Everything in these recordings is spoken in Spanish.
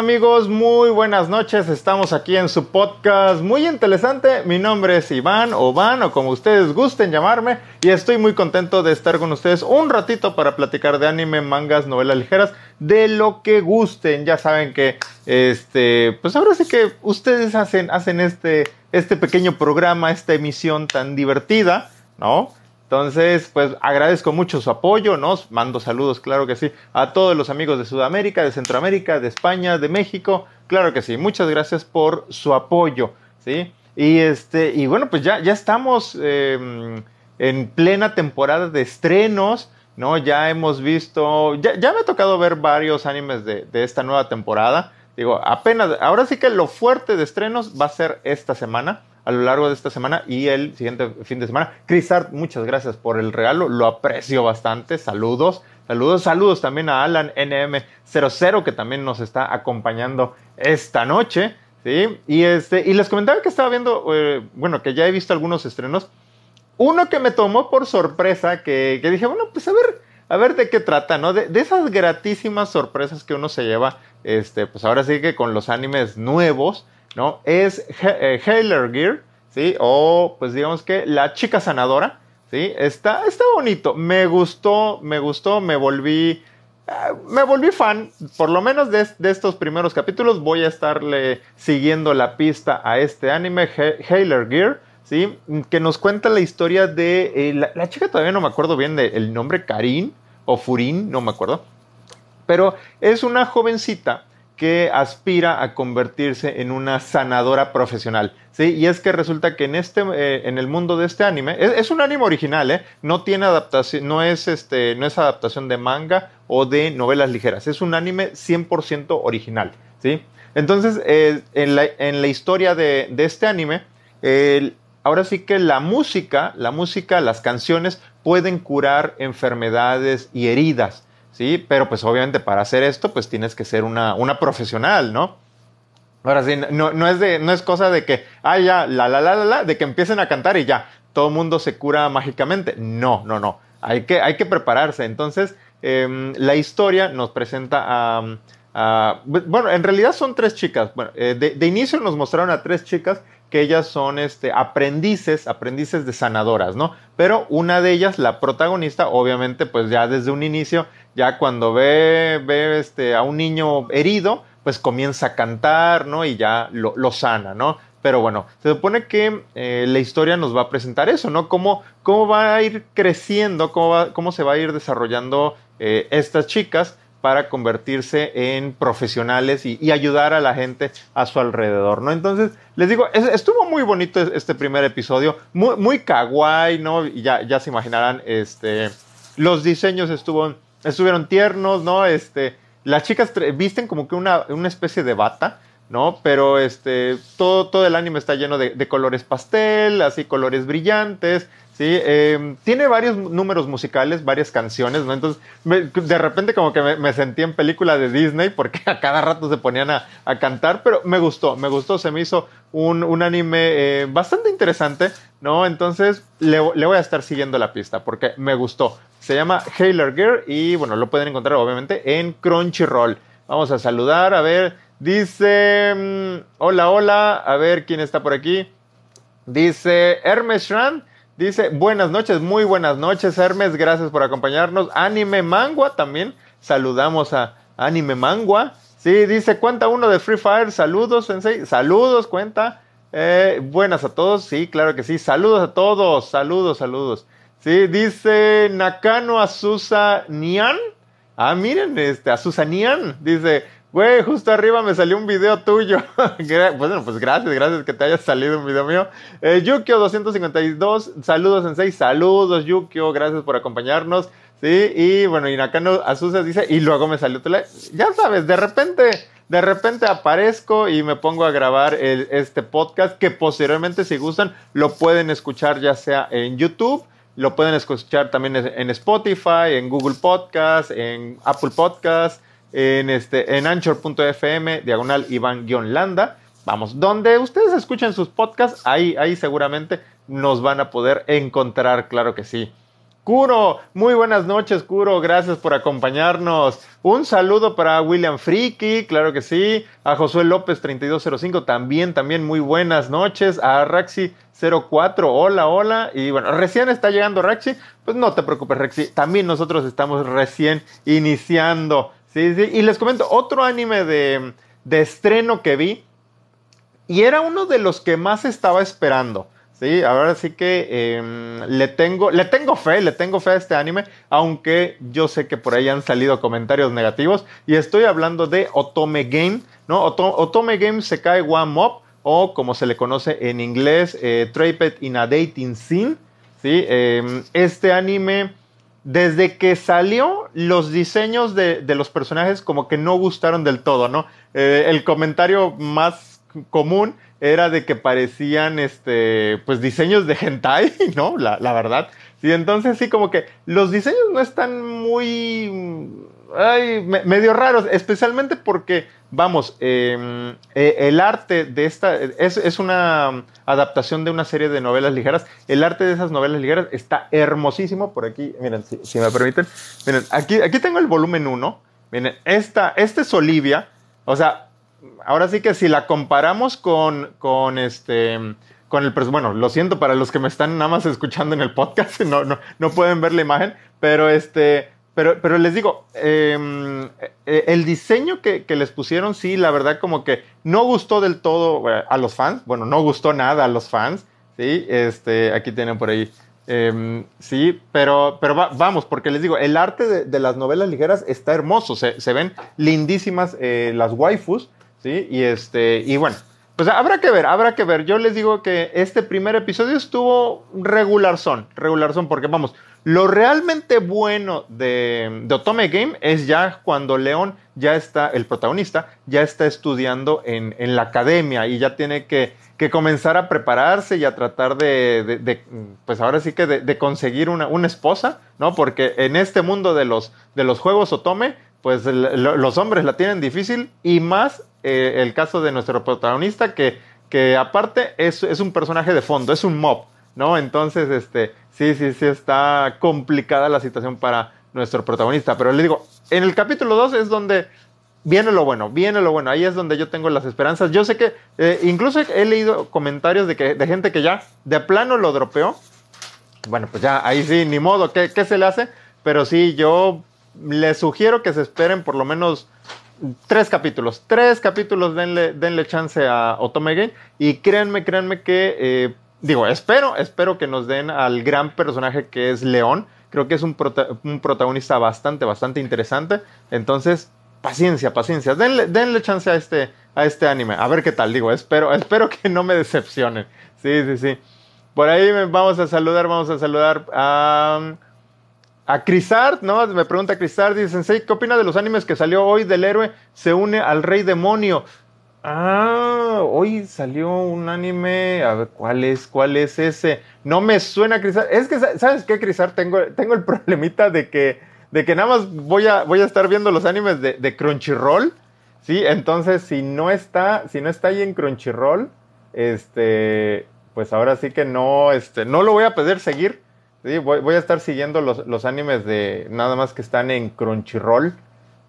amigos? Muy buenas noches. Estamos aquí en su podcast muy interesante. Mi nombre es Iván o Van o como ustedes gusten llamarme y estoy muy contento de estar con ustedes un ratito para platicar de anime, mangas, novelas ligeras, de lo que gusten. Ya saben que este, pues ahora sí que ustedes hacen hacen este este pequeño programa, esta emisión tan divertida, ¿no? Entonces, pues agradezco mucho su apoyo, ¿no? Mando saludos, claro que sí, a todos los amigos de Sudamérica, de Centroamérica, de España, de México, claro que sí. Muchas gracias por su apoyo, ¿sí? Y este, y bueno, pues ya, ya estamos eh, en plena temporada de estrenos, ¿no? Ya hemos visto, ya, ya me ha tocado ver varios animes de, de esta nueva temporada. Digo, apenas, ahora sí que lo fuerte de estrenos va a ser esta semana a lo largo de esta semana y el siguiente fin de semana. Chris Art, muchas gracias por el regalo, lo aprecio bastante. Saludos, saludos, saludos también a Alan NM00 que también nos está acompañando esta noche. ¿sí? Y, este, y les comentaba que estaba viendo, eh, bueno, que ya he visto algunos estrenos. Uno que me tomó por sorpresa, que, que dije, bueno, pues a ver, a ver de qué trata, ¿no? De, de, esas gratísimas sorpresas que uno se lleva, este, pues ahora sí que con los animes nuevos, ¿no? Es eh, Gear, ¿sí? O pues digamos que la chica sanadora, ¿sí? Está, está bonito, me gustó, me gustó, me volví, uh, me volví fan, por lo menos de, de, estos primeros capítulos voy a estarle siguiendo la pista a este anime, Hailer Gear, ¿sí? Que nos cuenta la historia de, eh, la, la, chica todavía no me acuerdo bien del nombre, Karin o Furin, no me acuerdo, pero es una jovencita, que aspira a convertirse en una sanadora profesional. ¿sí? Y es que resulta que en, este, eh, en el mundo de este anime, es, un anime original, ¿eh? no tiene adaptación, no es, este, no es adaptación de manga o de novelas ligeras, es un anime 100% original. ¿sí? Entonces, eh, en, la, en, la, historia de, de este anime, ahora sí que la música, la música, las canciones pueden curar enfermedades y heridas. ¿Sí? Pero pues obviamente para hacer esto pues tienes que ser una, una profesional, ¿no? Ahora sí, no, no, es de, no es cosa de que, ah, ya, la, la, la, la, de que empiecen a cantar y ya, todo el mundo se cura mágicamente. No, no, no. Hay que, hay que prepararse. Entonces, eh, la historia nos presenta a, a, Bueno, en realidad son tres chicas. Bueno, eh, de, de, inicio nos mostraron a tres chicas que ellas son este, aprendices, aprendices de sanadoras, ¿no? Pero una de ellas, la protagonista, obviamente, pues ya desde un inicio ya cuando ve, ve este, a un niño herido, pues comienza a cantar, ¿no? Y ya lo, lo sana, ¿no? Pero bueno, se supone que eh, la historia nos va a presentar eso, ¿no? Cómo, cómo va a ir creciendo, cómo, cómo se va a ir desarrollando eh, estas chicas para convertirse en profesionales y, ayudar a la gente a su alrededor, ¿no? Entonces, les digo, es, estuvo muy bonito este primer episodio, muy, muy kawaii, ¿no? Y ya, ya se imaginarán, este, los diseños estuvo estuvieron tiernos, ¿no? Este, las chicas visten como que una, una especie de bata, ¿no? Pero este, todo, todo el anime está lleno de colores pastel, así colores brillantes, ¿sí? Eh, tiene varios números musicales, varias canciones, ¿no? Entonces, de repente como que me, sentí en película de Disney porque a cada rato se ponían a, a cantar, pero me gustó, me gustó, se me hizo un, un anime eh, bastante interesante, ¿no? Entonces, le, voy a estar siguiendo la pista porque me gustó. Se llama Hailer Gear y, bueno, lo pueden encontrar obviamente en Crunchyroll. Vamos a saludar, a ver, dice, mmm, hola, hola, a ver quién está por aquí. Dice Hermes Shran, dice, buenas noches, muy buenas noches Hermes, gracias por acompañarnos. Anime Mangua también, saludamos a Anime Mangua. Sí, dice, cuenta uno de Free Fire, saludos, Sensei, saludos, cuenta. Eh, buenas a todos, sí, claro que sí, saludos a todos, saludos, saludos. Sí, dice Nakano Azusa Nian. Ah, miren, este, Azusa Nian. Dice, güey, justo arriba me salió un video tuyo. bueno, pues gracias, gracias que te haya salido un video mío. Eh, Yukio252, saludos en 6, saludos Yukio, gracias por acompañarnos. Sí, y bueno, y Nakano Azusa dice, y luego me salió tu Ya sabes, de repente, de repente aparezco y me pongo a grabar el, este podcast que posteriormente, si gustan, lo pueden escuchar ya sea en YouTube lo pueden escuchar también en Spotify, en Google Podcast, en Apple Podcast, en, este, en Anchor.fm, diagonal Iván-Landa. Vamos, donde ustedes escuchen sus podcasts, ahí, ahí seguramente nos van a poder encontrar, claro que sí. Kuro, muy buenas noches, Kuro, gracias por acompañarnos. Un saludo para William Friki, claro que sí. A Josué López 3205, también, también muy buenas noches. A Raxi 04, hola, hola. Y bueno, recién está llegando Raxi, pues no te preocupes, Raxi, también nosotros estamos recién iniciando. Sí, sí, y les comento otro anime de, de estreno que vi y era uno de los que más estaba esperando. Sí, ahora sí que em, le, tengo, le tengo fe, le tengo fe a este anime, aunque yo sé que por ahí han salido comentarios negativos. Y estoy hablando de Otome Game, ¿no? Otome Game se cae One Mob, o como se le conoce en inglés, eh, in a Dating Scene. ¿sí? Em, este anime, desde que salió, los diseños de, los personajes como que no gustaron del todo, ¿no? Eh, el comentario más común era de que parecían, este, pues diseños de hentai, ¿no? La, la verdad. Sí, entonces sí, como que los diseños no están muy, ay, medio raros, especialmente porque, vamos, em, e, el arte de esta, es, una adaptación de una serie de novelas ligeras, el arte de esas novelas ligeras está hermosísimo, por aquí, miren, si, si me permiten, miren, aquí, aquí tengo el volumen 1, miren, esta, este es Olivia, o sea, ahora sí que si la comparamos con, con este con el bueno, lo siento para los que me están nada más escuchando en el podcast, no, no, no pueden ver la imagen, pero este, pero, pero les digo, em, e, el diseño que, que, les pusieron, sí, la verdad como que no gustó del todo eh, a los fans, bueno, no gustó nada a los fans, sí, este, aquí tienen por ahí, em, sí, pero, pero vamos, porque les digo, el arte de, las novelas ligeras está hermoso, se, se ven lindísimas eh, las waifus, ¿sí? Y este, y bueno, pues habrá que ver, habrá que ver. Yo les digo que este primer episodio estuvo regular son, regular son, porque vamos, lo realmente bueno de, de, Otome Game es ya cuando León ya está, el protagonista, ya está estudiando en, en la academia y ya tiene que, que, comenzar a prepararse y a tratar de, de pues ahora sí que de, conseguir una, una, esposa, ¿no? Porque en este mundo de los, de los juegos Otome, pues los hombres la tienen difícil y más eh, el caso de nuestro protagonista que, que aparte es, es, un personaje de fondo, es un mob, ¿no? Entonces, este, sí, sí, sí está complicada la situación para nuestro protagonista, pero le digo, en el capítulo 2 es donde viene lo bueno, viene lo bueno, ahí es donde yo tengo las esperanzas. Yo sé que eh, incluso he leído comentarios de, que, de gente que ya de plano lo dropeó. Bueno, pues ya ahí sí, ni modo, ¿qué, qué se le hace? Pero sí, yo les sugiero que se esperen por lo menos tres capítulos. Tres capítulos, denle, denle chance a Otome Game. Y créanme, créanme que, eh, digo, espero, espero que nos den al gran personaje que es León. Creo que es un, un protagonista bastante, bastante interesante. Entonces, paciencia, paciencia. Denle, denle chance a este, a este anime. A ver qué tal, digo, espero, espero que no me decepcionen. Sí, sí, sí. Por ahí vamos a saludar, vamos a saludar a... A Crisart, ¿no? Me pregunta Crisart, dice, Sensei, ¿qué opina de los animes que salió hoy del héroe se une al rey demonio? Ah, hoy salió un anime, a ver, ¿cuál es? ¿Cuál es ese? No me suena Crisart. Es que, ¿sabes qué, Crisart? Tengo, tengo el problemita de que, de que nada más voy a, voy a estar viendo los animes de, de Crunchyroll, ¿sí? Entonces, si no está, si no está ahí en Crunchyroll, este, pues ahora sí que no, este, no lo voy a poder seguir Sí, voy, a estar siguiendo los, animes de nada más que están en Crunchyroll.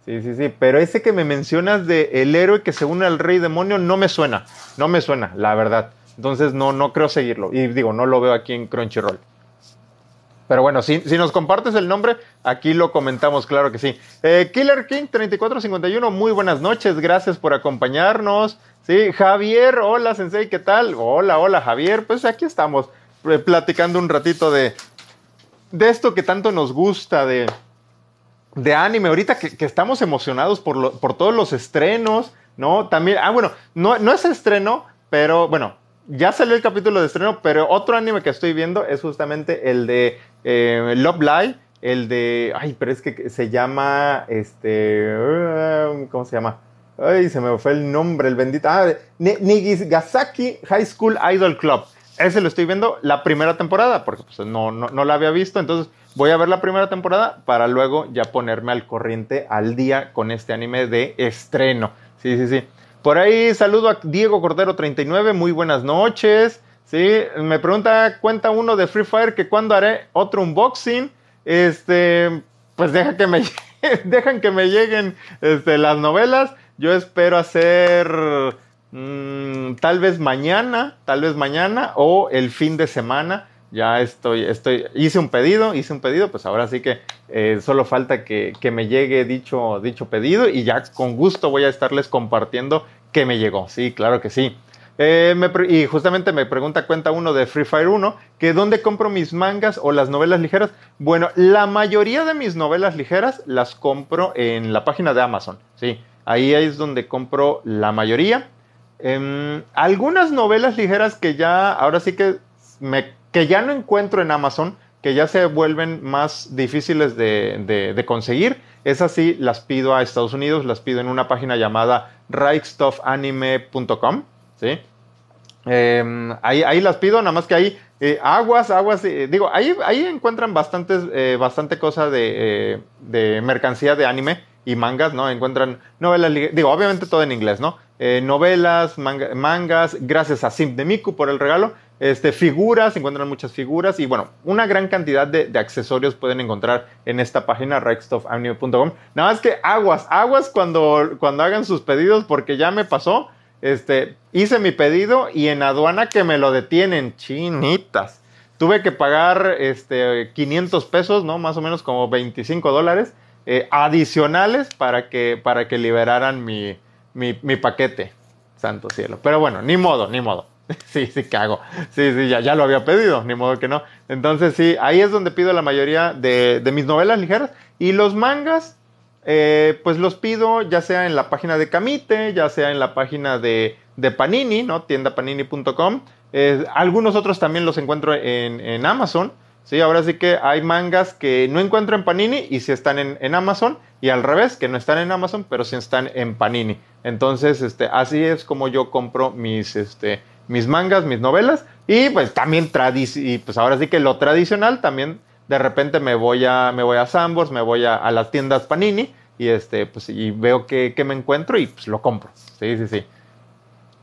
Sí, sí, sí. Pero ese que me mencionas de el héroe que se une al rey demonio no me suena. No me suena, la verdad. Entonces no, no creo seguirlo. Y digo, no lo veo aquí en Crunchyroll. Pero bueno, si, si nos compartes el nombre, aquí lo comentamos, claro que sí. Eh, Killer King 3451, muy buenas noches, gracias por acompañarnos. Sí, Javier, hola Sensei, ¿qué tal? Hola, hola Javier, pues aquí estamos eh, platicando un ratito de, de esto que tanto nos gusta de, de anime, ahorita que, estamos emocionados por, por, todos los estrenos, ¿no? También, ah, bueno, no, no es estreno, pero bueno, ya salió el capítulo de estreno, pero otro anime que estoy viendo es justamente el de eh, Love Live, el de, ay, pero es que se llama, este, uh, ¿cómo se llama? Ay, se me fue el nombre, el bendito, ah, High School Idol Club ese lo estoy viendo la primera temporada, porque pues, no, no, la había visto, entonces voy a ver la primera temporada para luego ya ponerme al corriente al día con este anime de estreno. Sí, sí, sí. Por ahí saludo a Diego Cordero 39, muy buenas noches. Sí, me pregunta, cuenta uno de Free Fire que cuando haré otro unboxing. este, pues deja que me, dejan que me lleguen este, las novelas. Yo espero hacer mm, tal vez mañana, tal vez mañana o el fin de semana. Ya estoy, estoy, hice un pedido, hice un pedido, pues ahora sí que eh, solo falta que, que, me llegue dicho, dicho pedido y ya con gusto voy a estarles compartiendo que me llegó. Sí, claro que sí. Eh, y justamente me pregunta cuenta uno de Free Fire 1 que dónde compro mis mangas o las novelas ligeras. Bueno, la mayoría de mis novelas ligeras las compro en la página de Amazon. Sí, ahí es donde compro la mayoría. Em, algunas novelas ligeras que ya, ahora sí que, me, que ya no encuentro en Amazon, que ya se vuelven más difíciles de, de conseguir, esas sí las pido a Estados Unidos, las pido en una página llamada reichstoffanime.com. ¿sí? Em, ahí, ahí, las pido, nada más que ahí, eh, aguas, aguas, eh, digo, ahí, ahí encuentran bastantes, eh, bastante cosa de, de, mercancía de anime y mangas, ¿no? Encuentran novelas, digo, obviamente todo en inglés, ¿no? novelas, mangas, gracias a Sim de Miku por el regalo, este, figuras, encuentran muchas figuras y bueno, una gran cantidad de, de accesorios pueden encontrar en esta página, rextoffanime.com. Nada más que aguas, aguas cuando, cuando hagan sus pedidos porque ya me pasó este, hice mi pedido y en aduana que me lo detienen, chinitas. Tuve que pagar este, 500 pesos, ¿no? Más o menos como 25 dólares eh, adicionales para que, para que liberaran mi, mi, paquete. Santo cielo. Pero bueno, ni modo, ni modo. sí, sí, hago. Sí, sí, ya, ya lo había pedido, ni modo que no. Entonces, sí, ahí es donde pido la mayoría de, de mis novelas ligeras. Y los mangas, eh, pues los pido ya sea en la página de Camite, ya sea en la página de, de Panini, ¿no? Tiendapanini.com. Eh, algunos otros también los encuentro en, en, Amazon. Sí, ahora sí que hay mangas que no encuentro en Panini y sí están en, en, Amazon. Y al revés, que no están en Amazon, pero sí están en Panini. Entonces, este, así es como yo compro mis, este, mis mangas, mis novelas. Y pues también y pues ahora sí que lo tradicional también de repente me voy a, me voy a Sambors, me voy a, las tiendas Panini y, este, pues, y veo que, me encuentro y pues lo compro. Sí, sí, sí.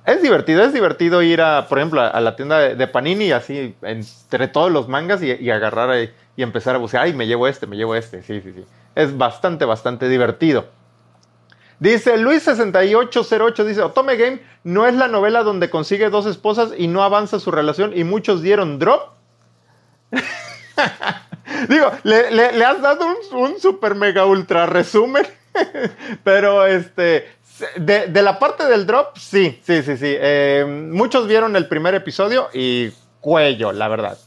Es divertido, es divertido ir a, por ejemplo, a, la tienda de, Panini así entre todos los mangas y, agarrar ahí, y empezar a buscar, ay, me llevo este, me llevo este. Sí, sí, sí. Es bastante, bastante divertido. Dice Luis6808, dice, Otome Game no es la novela donde consigue dos esposas y no avanza su relación y muchos dieron drop. Digo, le, has dado un, super mega ultra resumen, pero este, de, la parte del drop, sí, sí, sí, sí. Eh, muchos vieron el primer episodio y cuello, la verdad.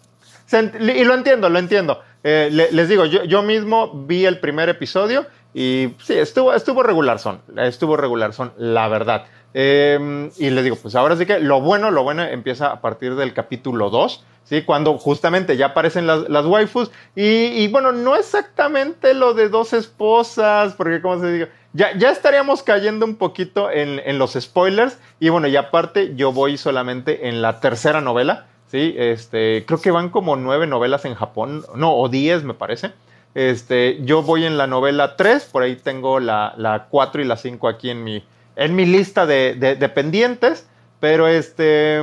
y lo entiendo, lo entiendo. Eh, les digo, yo, yo, mismo vi el primer episodio y sí, estuvo, estuvo regular son, estuvo regular son, la verdad. Em, y les digo, pues ahora sí que lo bueno, lo bueno empieza a partir del capítulo 2, ¿sí? Cuando justamente ya aparecen las, las waifus. Y, bueno, no exactamente lo de dos esposas, porque como se diga, ya, estaríamos cayendo un poquito en, los spoilers. Y bueno, y aparte yo voy solamente en la tercera novela, ¿sí? Este, creo que van como nueve novelas en Japón, no, o diez me parece. Este, yo voy en la novela 3, por ahí tengo la, la 4 y la 5 aquí en mi, en mi lista de, de, pendientes, pero este,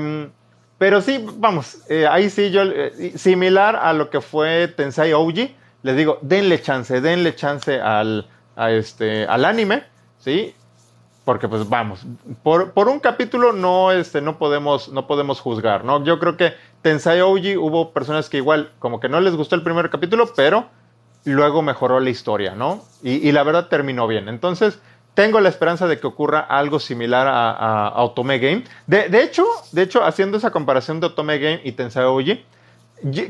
pero sí, vamos, eh, ahí sí yo, eh, similar a lo que fue Tensei Ouji, les digo, denle chance, denle chance al, a este, al anime, ¿sí? Porque pues vamos, por, por, un capítulo no, este, no, podemos, no podemos juzgar, ¿no? Yo creo que Tensei Ouji hubo personas que igual como que no les gustó el primer capítulo, pero luego mejoró la historia, ¿no? Y, y la verdad terminó bien. Entonces, tengo la esperanza de que ocurra algo similar a, Otome Game. De, hecho, de hecho, haciendo esa comparación de Otome Game y Tensei Ouji,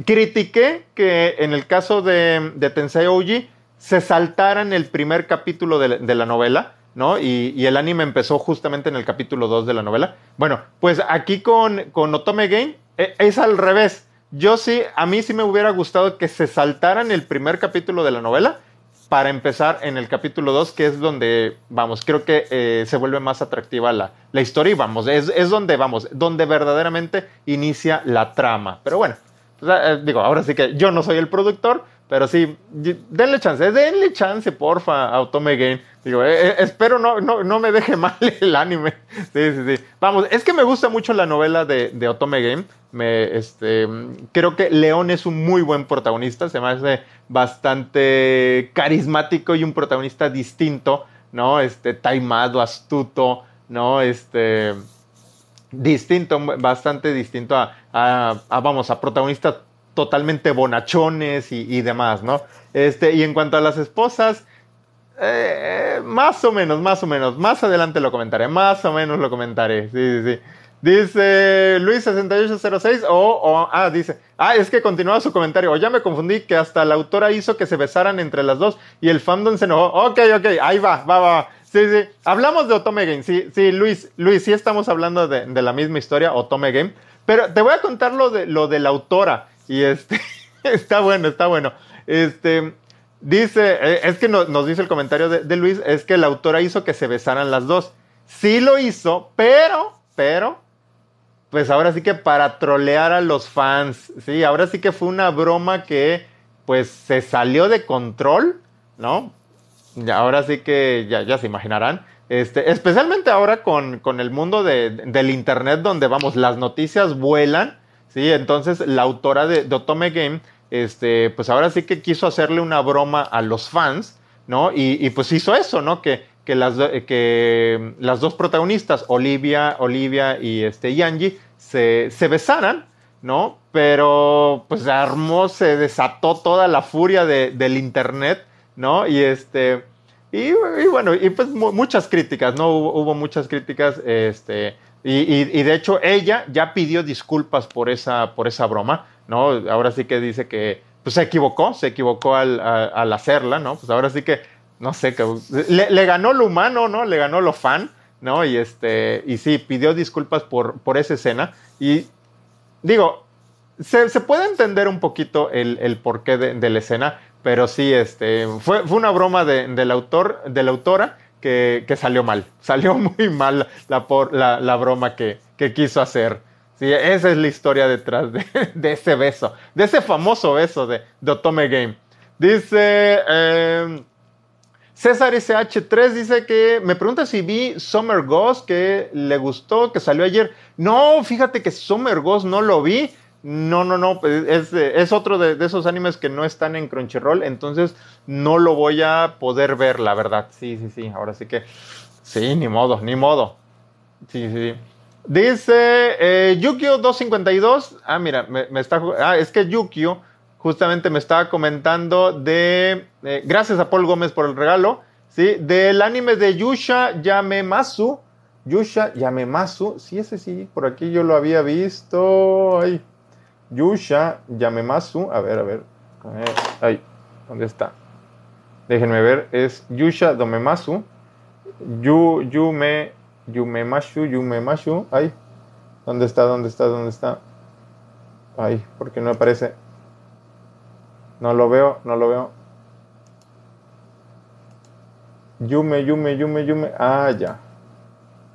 critiqué que en el caso de, de Ouji se saltaran el primer capítulo de, la novela, ¿no? Y, el anime empezó justamente en el capítulo 2 de la novela. Bueno, pues aquí con, con Otome Game e, es al revés. Yo sí, a mí sí me hubiera gustado que se saltaran el primer capítulo de la novela para empezar en el capítulo 2, que es donde, vamos, creo que eh, se vuelve más atractiva la, la historia y vamos, es, es, donde, vamos, donde verdaderamente inicia la trama. Pero bueno, eh, digo, ahora sí que yo no soy el productor, pero sí, denle chance, denle chance, porfa, a Otome Game. Digo, eh, eh, espero no, no, no, me deje mal el anime. Sí, sí, sí. Vamos, es que me gusta mucho la novela de, de Otome Game. Me, este, creo que León es un muy buen protagonista, se me hace bastante carismático y un protagonista distinto, ¿no? Este, taimado, astuto, ¿no? Este, distinto, bastante distinto a, a, vamos, a protagonistas totalmente bonachones y, demás, ¿no? Este, y en cuanto a las esposas, eh, más o menos, más o menos, más adelante lo comentaré, más o menos lo comentaré, sí, sí, sí. Dice Luis6806, o, o, ah, dice, ah, es que continuaba su comentario, o ya me confundí, que hasta la autora hizo que se besaran entre las dos y el fandom se enojó. Ok, ok, ahí va, va, va. Sí, sí. Hablamos de Otome Game. Sí, sí, Luis, Luis, sí estamos hablando de, de la misma historia, Otome Game. Pero te voy a contar lo de, lo de la autora. Y este, está bueno, está bueno. Este, dice, eh, es que nos dice el comentario de, Luis, es que la autora hizo que se besaran las dos. Sí lo hizo, pero, pero, pues ahora sí que para trolear a los fans, sí, ahora sí que fue una broma que, pues, se salió de control, ¿no? Ahora sí que ya, ya se imaginarán. Este, especialmente ahora con, con el mundo de, del Internet, donde vamos, las noticias vuelan Sí, entonces la autora de, de, Otome Game, este, pues ahora sí que quiso hacerle una broma a los fans, ¿no? Y, pues hizo eso, ¿no? Que, que, las, que las dos protagonistas, Olivia, Olivia y este, Yanji, se, se besaran, ¿no? Pero pues armó, se desató toda la furia de, del internet, ¿no? Y este, y, bueno, y pues muchas críticas, ¿no? Hubo, hubo muchas críticas, este, y, de hecho ella ya pidió disculpas por esa, por esa broma, ¿no? Ahora sí que dice que pues, se equivocó, se equivocó al, hacerla, ¿no? Pues ahora sí que, no sé, que le, ganó lo humano, ¿no? Le ganó lo fan, ¿no? Y, este, y sí, pidió disculpas por, por esa escena. Y digo, se, puede entender un poquito el, porqué de, la escena, pero sí, este, fue, fue una broma de, del autor, de la autora que, salió mal. Salió muy mal la, la, broma que, quiso hacer. Sí, esa es la historia detrás de, ese beso, de ese famoso beso de, de Otome Game. Dice eh, César SH3, dice que me pregunta si vi Summer Ghost, que le gustó, que salió ayer. No, fíjate que Summer Ghost no lo vi. No, no, no, pues, es, otro de, esos animes que no están en Crunchyroll, entonces no lo voy a poder ver, la verdad. Sí, sí, sí, ahora sí que... Sí, ni modo, ni modo. Sí, sí, sí. Dice eh, Yukio 252. Ah, mira, me, está... Ah, es que Yukio justamente me estaba comentando de... Eh, gracias a Paul Gómez por el regalo. Sí, del anime de Yusha Yamemasu. Yusha Yamemasu. Sí, ese sí, por aquí yo lo había visto. Ay, Yusha Yamemasu. A ver, a ver. Ay, ¿dónde está? Déjenme ver. Es Yusha Domemasu. Yu, Yume, Yumemashu, Yumemasu. Ay, ¿dónde está? ¿Dónde está? ¿Dónde está? Ay, ¿por qué no aparece? No lo veo, no lo veo. Yume, Yume, Yume, Yume. Ah, ya.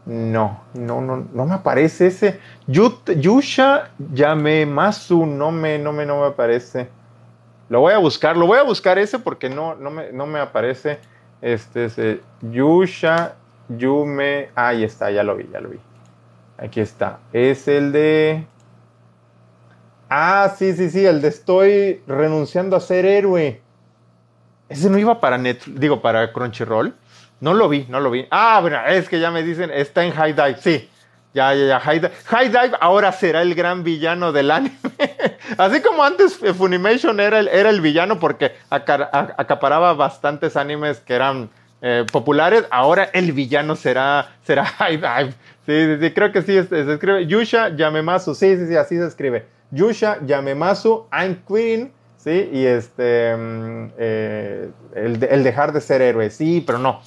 No, no, no, no me aparece ese. Yusha Yamemasu, no me, no me, no me aparece. Lo voy a buscar, lo voy a buscar ese porque no, no, me, no me aparece. Este es Yusha Yume. Ahí está, ya lo vi, ya lo vi. Aquí está. Es el de. Ah, sí, sí, sí, el de estoy renunciando a ser héroe. Ese no iba para Netflix, digo, para Crunchyroll. No lo vi, no lo vi. Ah, bueno, es que ya me dicen, está en High Dive. Sí, ya, ya, ya. High Dive, High Dive ahora será el gran villano del anime. Así como antes Funimation era el, era el villano porque acaparaba bastantes animes que eran eh, populares, ahora el villano será, será High Dive. Sí, sí, sí, creo que sí, se, escribe Yusha Yamemasu. Sí, sí, sí, así se escribe. Yusha Yamemasu, I'm Queen. Sí, y este, mm, eh, el, el dejar de ser héroe. Sí, pero no.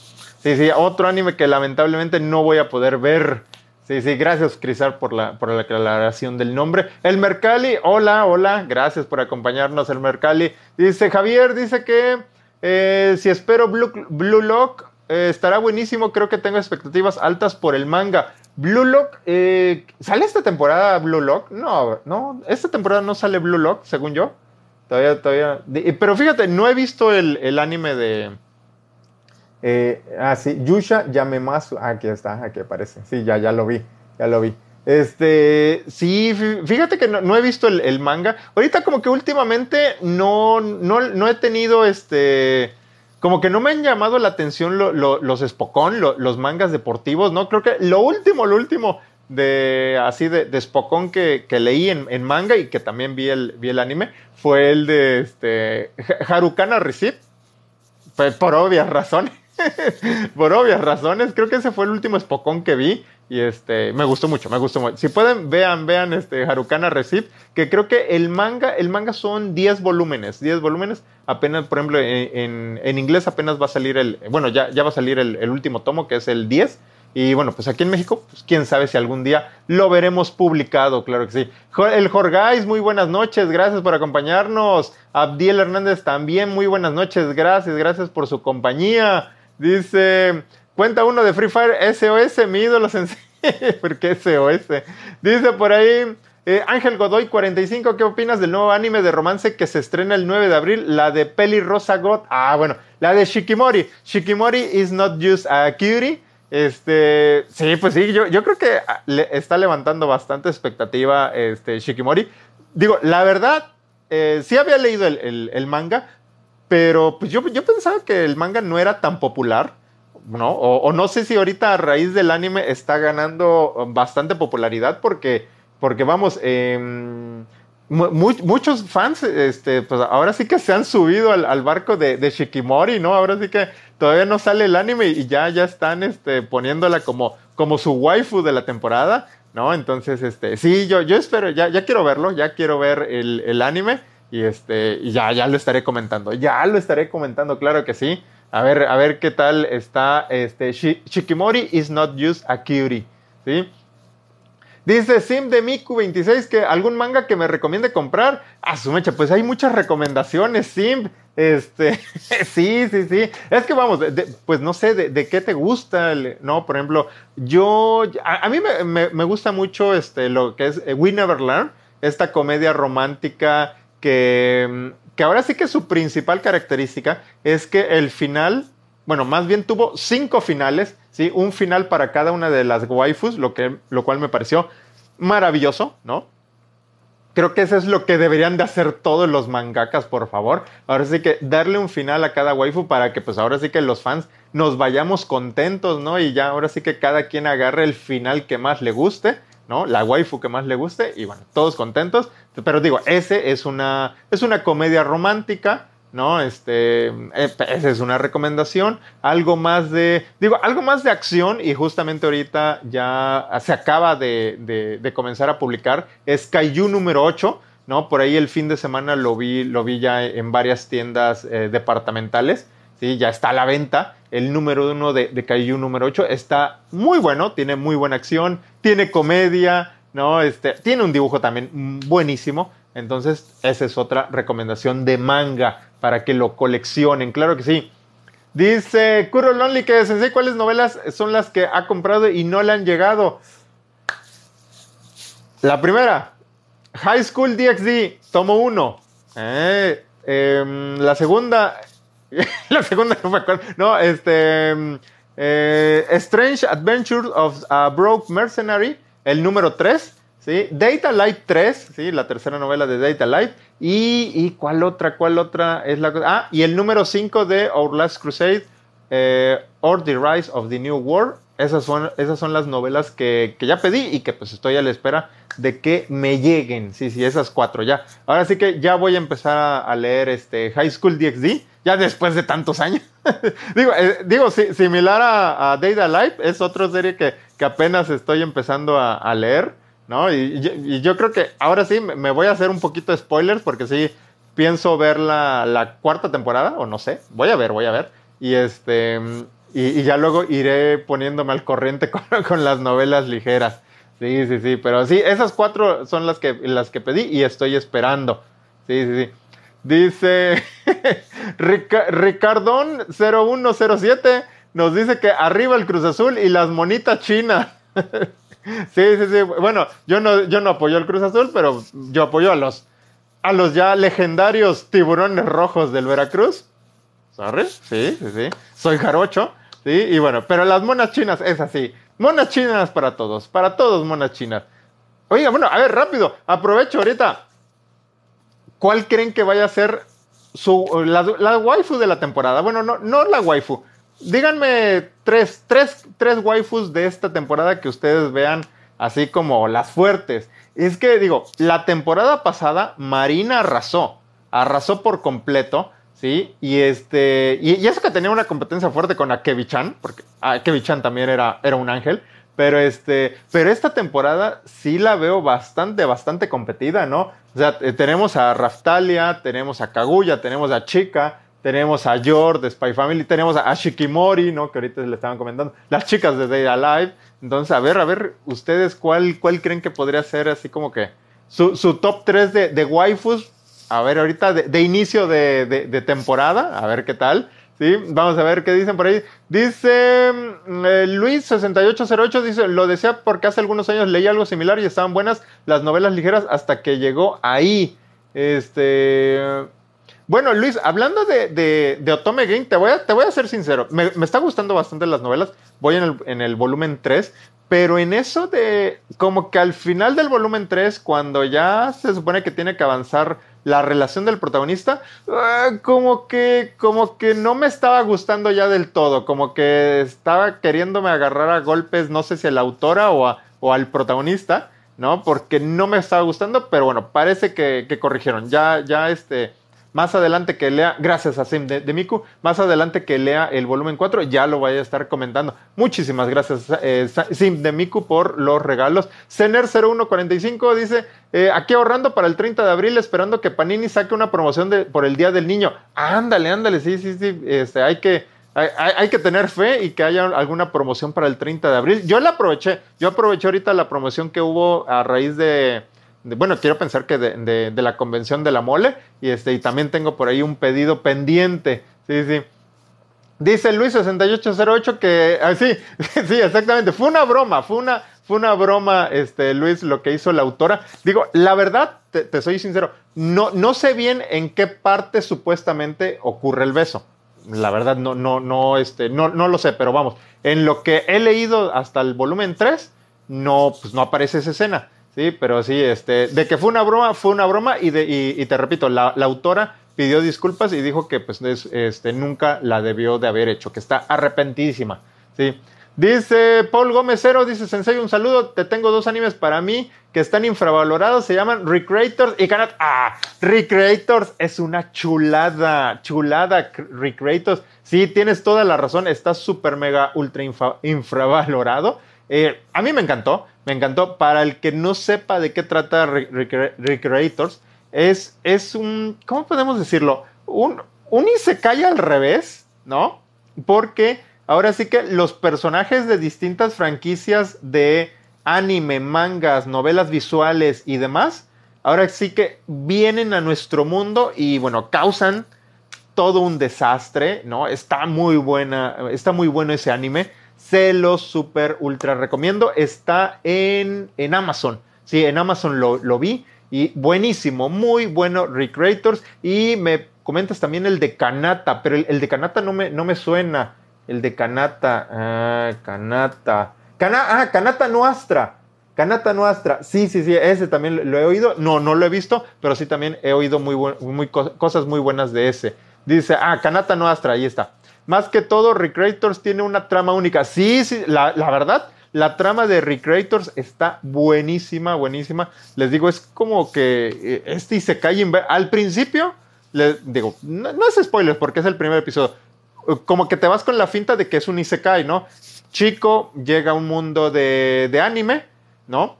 Sí, sí, otro anime que lamentablemente no voy a poder ver. Sí, sí, gracias Crisar por la, por la aclaración del nombre. El Mercali, hola, hola, gracias por acompañarnos el Mercali. Dice Javier, dice que eh, si espero Blue, Blue Lock eh, estará buenísimo, creo que tengo expectativas altas por el manga. Blue Lock, eh, ¿sale esta temporada Blue Lock? No, no, esta temporada no sale Blue Lock, según yo. Todavía, todavía. Pero fíjate, no he visto el, anime de. Eh, ah, sí, Yusha Yamemasu. Ah, aquí está, aquí aparece. Sí, ya, ya lo vi, ya lo vi. Este, sí, fíjate que no, he visto el, manga. Ahorita como que últimamente no, no, he tenido este... Como que no me han llamado la atención los Spokon, los mangas deportivos, ¿no? Creo que lo último, lo último de así de, de que, leí en, manga y que también vi el, anime fue el de este Harukana Receipt. Por obvias razones. por obvias razones. Creo que ese fue el último Spokon que vi. Y este, me gustó mucho, me gustó mucho. Si pueden, vean, vean este Harukana Receipt, que creo que el manga, el manga son 10 volúmenes, 10 volúmenes. Apenas, por ejemplo, en, en, inglés apenas va a salir el, bueno, ya, ya va a salir el, el, último tomo, que es el 10. Y bueno, pues aquí en México, pues quién sabe si algún día lo veremos publicado, claro que sí. El Jorgais, muy buenas noches, gracias por acompañarnos. Abdiel Hernández también, muy buenas noches, gracias, gracias por su compañía. Dice, Cuenta uno de Free Fire SOS, mi ídolo sensei. ¿Por qué SOS? Dice por ahí eh, Ángel Godoy 45, ¿qué opinas del nuevo anime de romance que se estrena el 9 de abril? La de Peli Rosa God. Ah, bueno, la de Shikimori. Shikimori is not just a cutie. Este, sí, pues sí, yo, yo creo que ah, le está levantando bastante expectativa este, Shikimori. Digo, la verdad, eh, sí había leído el, manga, pero pues yo, yo pensaba que el manga no era tan popular. ¿no? O, no sé si ahorita a raíz del anime está ganando bastante popularidad porque, porque vamos, em, muchos fans, este, pues ahora sí que se han subido al, barco de, Shikimori, ¿no? Ahora sí que todavía no sale el anime y ya, ya están este, poniéndola como, como su waifu de la temporada, ¿no? Entonces, este, sí, yo, yo espero, ya, ya quiero verlo, ya quiero ver el, el anime y este, ya, ya lo estaré comentando, ya lo estaré comentando, claro que sí. A ver, a ver qué tal está este Shikimori is not just a cutie, ¿sí? Dice Sim de Miku26 que algún manga que me recomiende comprar. A su mecha, pues hay muchas recomendaciones, Sim. Este, sí, sí, sí. Es que vamos, pues no sé, de, qué te gusta? No, por ejemplo, yo, a, mí me, gusta mucho este, lo que es eh, We Never Learn, esta comedia romántica que que ahora sí que su principal característica es que el final, bueno, más bien tuvo cinco finales, ¿sí? Un final para cada una de las waifus, lo, que, lo cual me pareció maravilloso, ¿no? Creo que eso es lo que deberían de hacer todos los mangakas, por favor. Ahora sí que darle un final a cada waifu para que pues ahora sí que los fans nos vayamos contentos, ¿no? Y ya ahora sí que cada quien agarre el final que más le guste ¿no? La waifu que más le guste y bueno, todos contentos. Pero digo, ese es una, es una comedia romántica, ¿no? Este, eh, esa es una recomendación. Algo más de, digo, algo más de acción y justamente ahorita ya se acaba de, de, comenzar a publicar. Es Kaiju número 8, ¿no? Por ahí el fin de semana lo vi, lo vi ya en varias tiendas eh, departamentales. ¿sí? Ya está a la venta. El número uno de, de Kaiju número 8 está muy bueno, tiene muy buena acción, tiene comedia, ¿no? Este, tiene un dibujo también buenísimo. Entonces, esa es otra recomendación de manga para que lo coleccionen. Claro que sí. Dice Kuro Lonely que Sensei, ¿cuáles novelas son las que ha comprado y no le han llegado? La primera, High School DxD, tomo 1. Eh, em, la segunda, la segunda no me acuerdo. No, este. Eh, Strange Adventures of a Broke Mercenary, el número 3. ¿sí? Data Light 3, ¿sí? la tercera novela de Data Light. Y, y ¿cuál otra? ¿Cuál otra es la Ah, y el número 5 de Our Last Crusade, eh, or The Rise of the New World. Esas son, esas son las novelas que, que, ya pedí y que pues estoy a la espera de que me lleguen. Sí, sí, esas cuatro ya. Ahora sí que ya voy a empezar a, leer este High School DxD, ya después de tantos años. digo, eh, digo similar a, a Data Life, es otra serie que, que apenas estoy empezando a, leer, ¿no? Y, y, yo creo que ahora sí me voy a hacer un poquito de spoilers porque sí pienso ver la, la cuarta temporada, o no sé, voy a ver, voy a ver. Y este y, ya luego iré poniéndome al corriente con, las novelas ligeras. Sí, sí, sí, pero sí, esas cuatro son las que, las que pedí y estoy esperando. Sí, sí, sí. Dice Ricardón 0107 nos dice que arriba el Cruz Azul y las monitas chinas. sí, sí, sí. Bueno, yo no, yo no apoyo al Cruz Azul, pero yo apoyo a los a los ya legendarios tiburones rojos del Veracruz. ¿Sorry? Sí, sí, sí. Soy jarocho. Sí, y bueno, pero las monas chinas es así. Monas chinas para todos, para todos monas chinas. Oiga, bueno, a ver, rápido, aprovecho ahorita. ¿Cuál creen que vaya a ser su, la, waifu de la temporada? Bueno, no, no la waifu. Díganme tres, tres, tres waifus de esta temporada que ustedes vean así como las fuertes. Es que digo, la temporada pasada Marina arrasó, arrasó por completo, ¿sí? Y este, y, eso que tenía una competencia fuerte con Akebi-chan, porque Akebi-chan también era, era un ángel, pero este, pero esta temporada sí la veo bastante, bastante competida, ¿no? O sea, eh, tenemos a Raftalia, tenemos a Kaguya, tenemos a Chica, tenemos a Yor de Spy Family, tenemos a Shikimori, ¿no? Que ahorita le estaban comentando, las chicas de Day Alive. Entonces, a ver, a ver, ustedes cuál, cuál creen que podría ser así como que su, su top 3 de, de, waifus. A ver, ahorita de, inicio de, de, temporada, a ver qué tal. Sí, vamos a ver qué dicen por ahí. Dice mm, eh, Luis6808, dice, lo decía porque hace algunos años leí algo similar y estaban buenas las novelas ligeras hasta que llegó ahí. Este, bueno, Luis, hablando de, de, Otome Game, te voy, a, te voy a ser sincero. Me, está gustando bastante las novelas. Voy en el, en el volumen 3. Pero en eso de. Como que al final del volumen 3, cuando ya se supone que tiene que avanzar la relación del protagonista, ah, como que. Como que no me estaba gustando ya del todo. Como que estaba queriéndome agarrar a golpes, no sé si a la autora o, o al protagonista, ¿no? Porque no me estaba gustando. Pero bueno, parece que, que corrigieron. Ya, ya este más adelante que lea, gracias a Sim de, Miku, más adelante que lea el volumen 4, ya lo voy a estar comentando. Muchísimas gracias, eh, Sim de Miku, por los regalos. Cener0145 dice, eh, aquí ahorrando para el 30 de abril, esperando que Panini saque una promoción de, por el Día del Niño. Ándale, ándale, sí, sí, sí, este, hay que... Hay, que tener fe y que haya alguna promoción para el 30 de abril. Yo la aproveché, yo aproveché ahorita la promoción que hubo a raíz de, bueno, quiero pensar que de, la convención de la mole, y, este, y también tengo por ahí un pedido pendiente. Sí, sí. Dice Luis6808 que, ah, sí, sí, exactamente, fue una broma, fue una, fue una broma, este, Luis, lo que hizo la autora. Digo, la verdad, te, soy sincero, no, no sé bien en qué parte supuestamente ocurre el beso. La verdad, no, no, no, este, no, no lo sé, pero vamos, en lo que he leído hasta el volumen 3, no, pues no aparece esa escena. Sí, pero sí, este, de que fue una broma, fue una broma y, de, y, te repito, la, autora pidió disculpas y dijo que pues este, nunca la debió de haber hecho, que está arrepentísima. Sí. Dice Paul Gómez Cero, dice Sensei, un saludo, te tengo dos animes para mí que están infravalorados, se llaman Recreators y Kanat. Ah, Recreators es una chulada, chulada Recreators. Sí, tienes toda la razón, está súper mega ultra infravalorado. Eh, a mí me encantó, me encantó. Para el que no sepa de qué trata Recreators, es, es un, ¿cómo podemos decirlo? Un, un Isekai al revés, ¿no? Porque ahora sí que los personajes de distintas franquicias de anime, mangas, novelas visuales y demás, ahora sí que vienen a nuestro mundo y bueno, causan todo un desastre, ¿no? Está muy buena, está muy bueno ese anime se los super ultra recomiendo. Está en, en Amazon. Sí, en Amazon lo, vi. Y buenísimo, muy bueno Recreators. Y me comentas también el de Kanata, pero el, de Kanata no me, no me suena. El de Kanata. Ah, Kanata. ah, Kanata Nuestra. Kanata Nuestra. Sí, sí, sí, ese también lo he oído. No, no lo he visto, pero sí también he oído muy, muy cosas muy buenas de ese. Dice, ah, Kanata Nuestra, ahí está. Más que todo, Recreators tiene una trama única. Sí, sí, la, verdad, la trama de Recreators está buenísima, buenísima. Les digo, es como que eh, este se cae al principio. Les digo, no, es spoiler porque es el primer episodio. Como que te vas con la finta de que es un Isekai, ¿no? Chico llega a un mundo de, de anime, ¿no?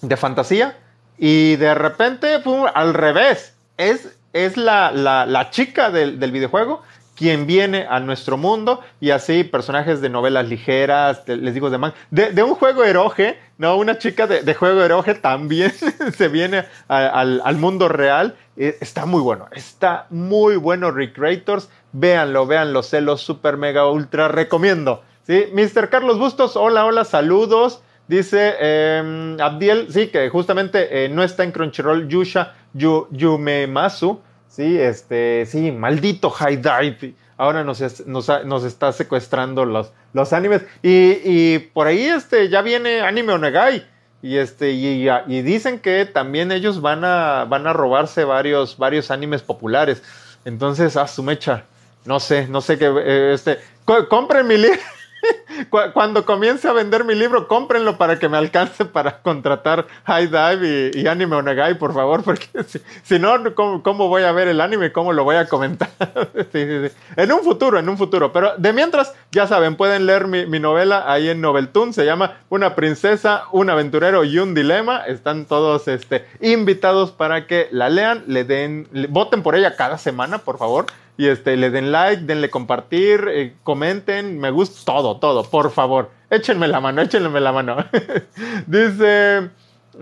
De fantasía. Y de repente, pum, al revés. Es, es la, la, la chica del, del videojuego quien viene a nuestro mundo y así personajes de novelas ligeras, les digo de man, de, un juego eroge, ¿no? Una chica de, juego eroge también se viene al, mundo real. Eh, está muy bueno, está muy bueno Recreators. Véanlo, véanlo, se los super mega ultra recomiendo. ¿sí? Mr. Carlos Bustos, hola, hola, saludos. Dice eh, Abdiel, sí, que justamente eh, no está en Crunchyroll Yusha Yu, Yumemasu. Sí, este, sí, maldito High Dive. Ahora nos, está secuestrando los, los animes. Y, y por ahí este, ya viene Anime Onegai. Y, este, y, dicen que también ellos van a, van a robarse varios, varios animes populares. Entonces, a su mecha. No sé, no sé qué. eh, este, co- compren mi libro. Cu- Cuando comience a vender mi libro, cómprenlo para que me alcance para contratar High Dive y, Anime Onegai, por favor, porque si, no, ¿cómo, voy a ver el anime? ¿Cómo lo voy a comentar? En un futuro, en un futuro. Pero de mientras, ya saben, pueden leer mi, novela ahí en Noveltoon. Se llama Una princesa, un aventurero y un dilema. Están todos este, invitados para que la lean, le den, voten por ella cada semana, por favor. Y este, le den like, denle compartir, eh, comenten, me gusta, todo, todo, por favor. Échenme la mano, échenme la mano. Dice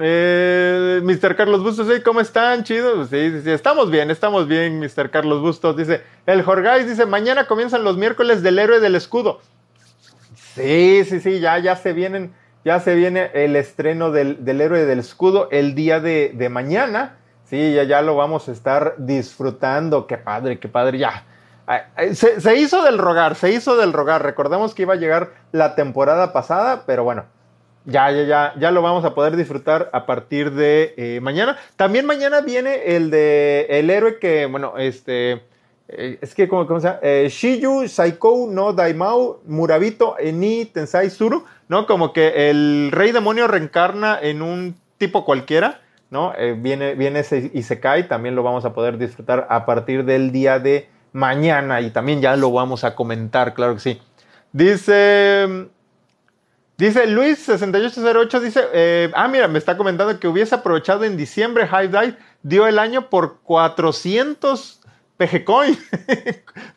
eh, Mr. Carlos Bustos, "Hey, ¿cómo están? Chido. Sí, sí, sí, estamos bien, estamos bien, Mr. Carlos Bustos. Dice, el Jorgais dice, mañana comienzan los miércoles del héroe del escudo. Sí, sí, sí, ya, ya se vienen, ya se viene el estreno del, del héroe del escudo el día de, de mañana. Sí, ya, ya lo vamos a estar disfrutando. Qué padre, qué padre, ya. Se, se hizo del rogar, se hizo del rogar. Recordemos que iba a llegar la temporada pasada, pero bueno, ya, ya, ya, ya lo vamos a poder disfrutar a partir de eh, mañana. También mañana viene el de el héroe que, bueno, este, eh, es que, ¿cómo, cómo se llama? Eh, Shiyu Saikou no Daimao Murabito ni Tensai Suru, ¿no? Como que el rey demonio reencarna en un tipo cualquiera, ¿no? Eh, viene, viene ese Isekai, también lo vamos a poder disfrutar a partir del día de mañana y también ya lo vamos a comentar, claro que sí. Dice... Dice Luis6808, dice, eh, ah, mira, me está comentando que hubiese aprovechado en diciembre High Dive, dio el año por 400 PG Coin.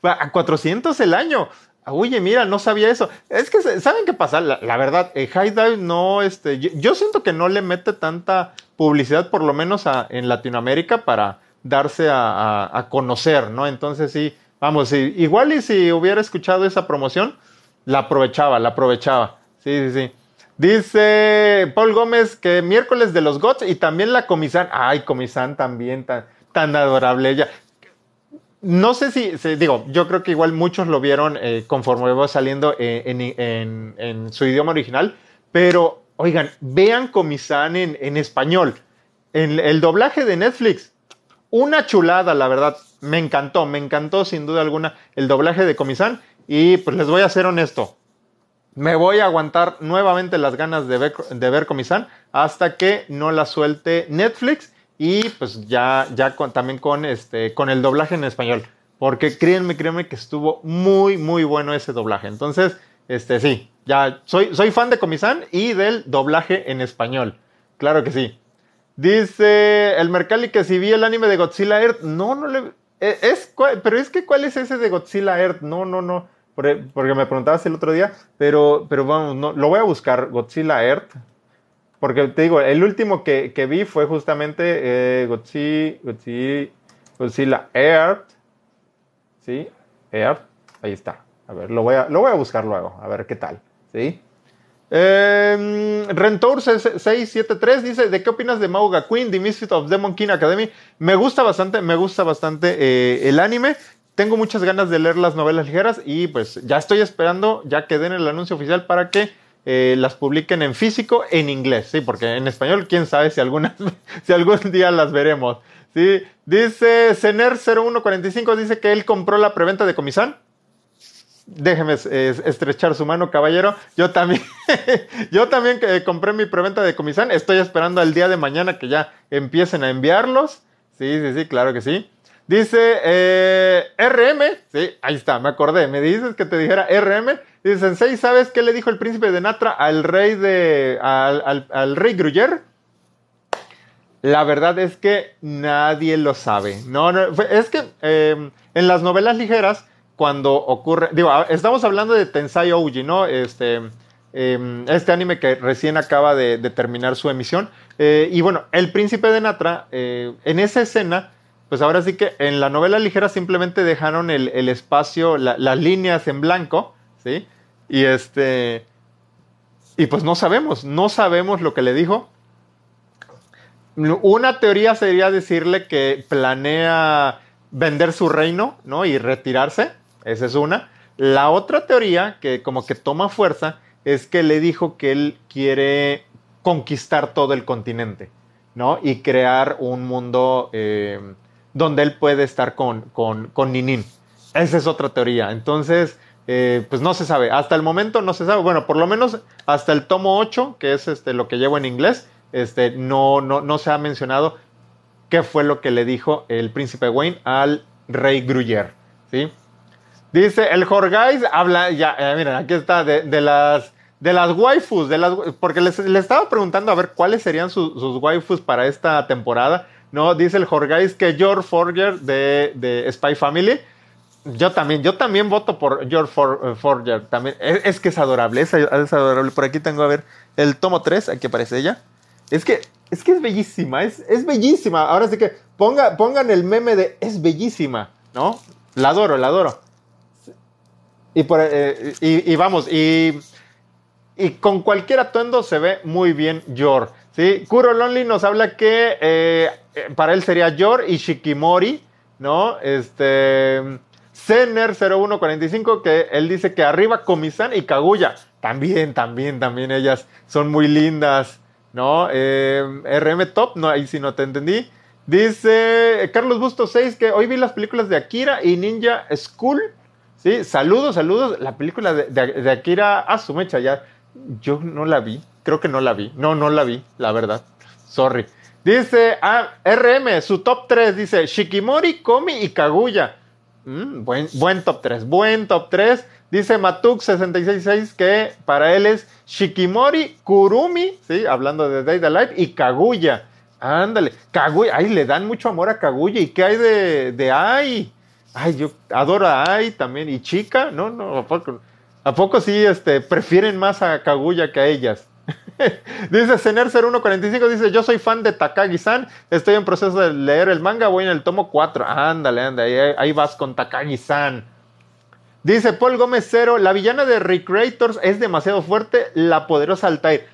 a 400 el año. Oye, mira, no sabía eso. Es que, ¿saben qué pasa? La, verdad, eh, High Dive no, este, yo, siento que no le mete tanta publicidad, por lo menos a, en Latinoamérica, para darse a, conocer, ¿no? Entonces sí, vamos, igual y si hubiera escuchado esa promoción, la aprovechaba, la aprovechaba. Sí, sí, sí. Dice Paul Gómez que miércoles de los GOTS y también la Comisán. Ay, Comisán también, tan, tan adorable ella. No sé si, si, digo, yo creo que igual muchos lo vieron eh, conforme va saliendo en, en, su idioma original, pero oigan, vean Comisán en, español. En el doblaje de Netflix, una chulada, la verdad. Me encantó, me encantó sin duda alguna el doblaje de Comisán. Y pues les voy a ser honesto, me voy a aguantar nuevamente las ganas de ver Comisán hasta que no la suelte Netflix y pues ya, ya con, también con, este, con el doblaje en español. Porque créanme, créanme que estuvo muy, muy bueno ese doblaje. Entonces, este, sí, ya soy, soy fan de Comisán y del doblaje en español. Claro que sí. Dice el Mercalli que si vi el anime de Godzilla Earth, no, no le... Es, pero es que, ¿cuál es ese de Godzilla Earth? No, no, no porque me preguntabas el otro día, pero, pero vamos, no, lo voy a buscar, Godzilla Earth, porque te digo, el último que, que vi fue justamente eh, Godzilla, Godzilla, Godzilla Earth, ¿sí? Earth, ahí está. A ver, lo voy a, lo voy a buscar luego, a ver qué tal, ¿sí? Eh, Rentour 673 dice, ¿de qué opinas de Mauga Queen, The Misfit of Demon King Academy? Me gusta bastante, me gusta bastante eh, el anime tengo muchas ganas de leer las novelas ligeras y pues ya estoy esperando ya que den el anuncio oficial para que eh, las publiquen en físico en inglés, sí, porque en español quién sabe si alguna si algún día las veremos. Sí, dice Cener 0145 dice que él compró la preventa de Comisán. Déjeme estrechar su mano, caballero. Yo también, yo también eh, compré mi preventa de Comisán. Estoy esperando al día de mañana que ya empiecen a enviarlos. Sí, sí, sí, claro que sí. Dice eh, RM, sí, ahí está, me acordé, me dices que te dijera RM. Dice, Sensei, ¿sabes qué le dijo el príncipe de Natra al rey de, al, al, rey Gruyère? La verdad es que nadie lo sabe. No, no es que eh, en las novelas ligeras, cuando ocurre, digo, estamos hablando de Tensai Ouji, ¿no? Este, eh, este anime que recién acaba de, de terminar su emisión. Eh, y bueno, el príncipe de Natra, en esa escena, pues ahora sí que en la novela ligera simplemente dejaron el, espacio, la, las líneas en blanco, ¿sí? Y este. y pues no sabemos, no sabemos lo que le dijo. Una teoría sería decirle que planea vender su reino, ¿no? Y retirarse. Esa es una. La otra teoría, que como que toma fuerza, es que le dijo que él quiere conquistar todo el continente, ¿no? Y crear un mundo eh, donde él puede estar con, con, con Ninin. Esa es otra teoría. Entonces, eh, pues no se sabe. Hasta el momento no se sabe. Bueno, por lo menos hasta el tomo 8, que es este, lo que llevo en inglés, este, no, no, no se ha mencionado qué fue lo que le dijo el príncipe Wayne al rey Gruyère. ¿sí? Dice, el Jorgais habla, ya, eh, miren, aquí está, de, las, de las waifus, de las, porque les, estaba preguntando a ver cuáles serían sus waifus para esta temporada. No, dice el Jorgais que George Forger de, de Spy Family. Yo también, yo también voto por George eh, Forger. También. Es, que es adorable, es, adorable. Por aquí tengo, a ver, el tomo 3, aquí aparece ella. Es que es, que es bellísima, es, es bellísima. Ahora sí que ponga, pongan el meme de es bellísima, ¿no? La adoro, la adoro. Y, por, eh, y, vamos, y, y, con cualquier atuendo se ve muy bien Yor. ¿sí? Kuro Lonely nos habla que eh, para él sería Yor y Shikimori, ¿no? Este. Zener 0145, que él dice que arriba Komisan y Kaguya. También, también, también ellas son muy lindas. ¿no? Eh, RM Top, no, ahí sí no te entendí. Dice Carlos Busto 6 que hoy vi las películas de Akira y Ninja School. Sí, saludos, saludos. La película de, Akira, a su mecha ya. Yo no la vi, creo que no la vi. No, no la vi, la verdad. Sorry. Dice ah, RM, su top 3, dice Shikimori, Komi y Kaguya. Mm, buen, buen top 3, buen top 3. Dice Matuk666 que para él es Shikimori, Kurumi, ¿sí? hablando de Day the Life, y Kaguya. Ándale, Kaguya, ay, le dan mucho amor a Kaguya. ¿Y qué hay de, de Ai? Ay, yo adoro a Ai también. ¿Y Chica? No, no, ¿a poco, ¿a poco sí este, prefieren más a Kaguya que a ellas? dice Cener0145, dice, yo soy fan de Takagi-san, estoy en proceso de leer el manga, voy en el tomo 4. Ándale, ándale, ahí, ahí vas con Takagi-san. Dice Paul Gómez Cero, la villana de Recreators es demasiado fuerte, la poderosa Altair.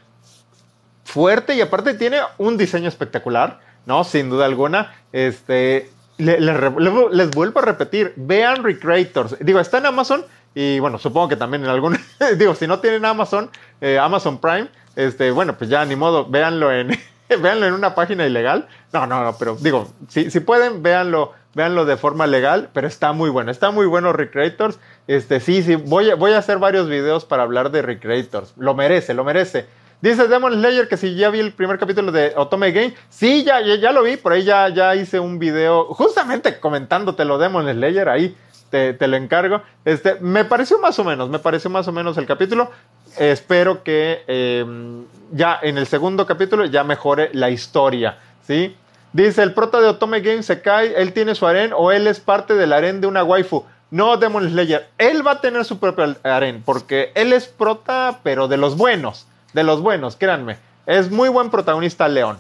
Fuerte y aparte tiene un diseño espectacular, ¿no? Sin duda alguna. Este, les vuelvo a repetir, vean Recreators. Digo, está en Amazon y bueno, supongo que también en algún... digo, si no tienen Amazon, eh, Amazon Prime, este, bueno, pues ya ni modo, véanlo en, véanlo en una página ilegal. No, no, no, pero digo, si, si pueden, véanlo véanlo de forma legal, pero está muy bueno, está muy bueno Recreators. Este, sí, sí, voy a, voy a hacer varios videos para hablar de Recreators. Lo merece, lo merece. Dice Demon Slayer que si ya vi el primer capítulo de Otome Game. Sí, ya, ya, lo vi, por ahí ya, ya hice un video justamente comentándote lo Demon Slayer, ahí te, lo encargo. Este, me pareció más o menos, me pareció más o menos el capítulo. espero que em, ya en el segundo capítulo ya mejore la historia, ¿sí? Dice, el prota de Otome Games se cae, él tiene su aren o él es parte del aren de una waifu. No Demon Slayer, él va a tener su propio aren porque él es prota, pero de los buenos, de los buenos, créanme. Es muy buen protagonista León.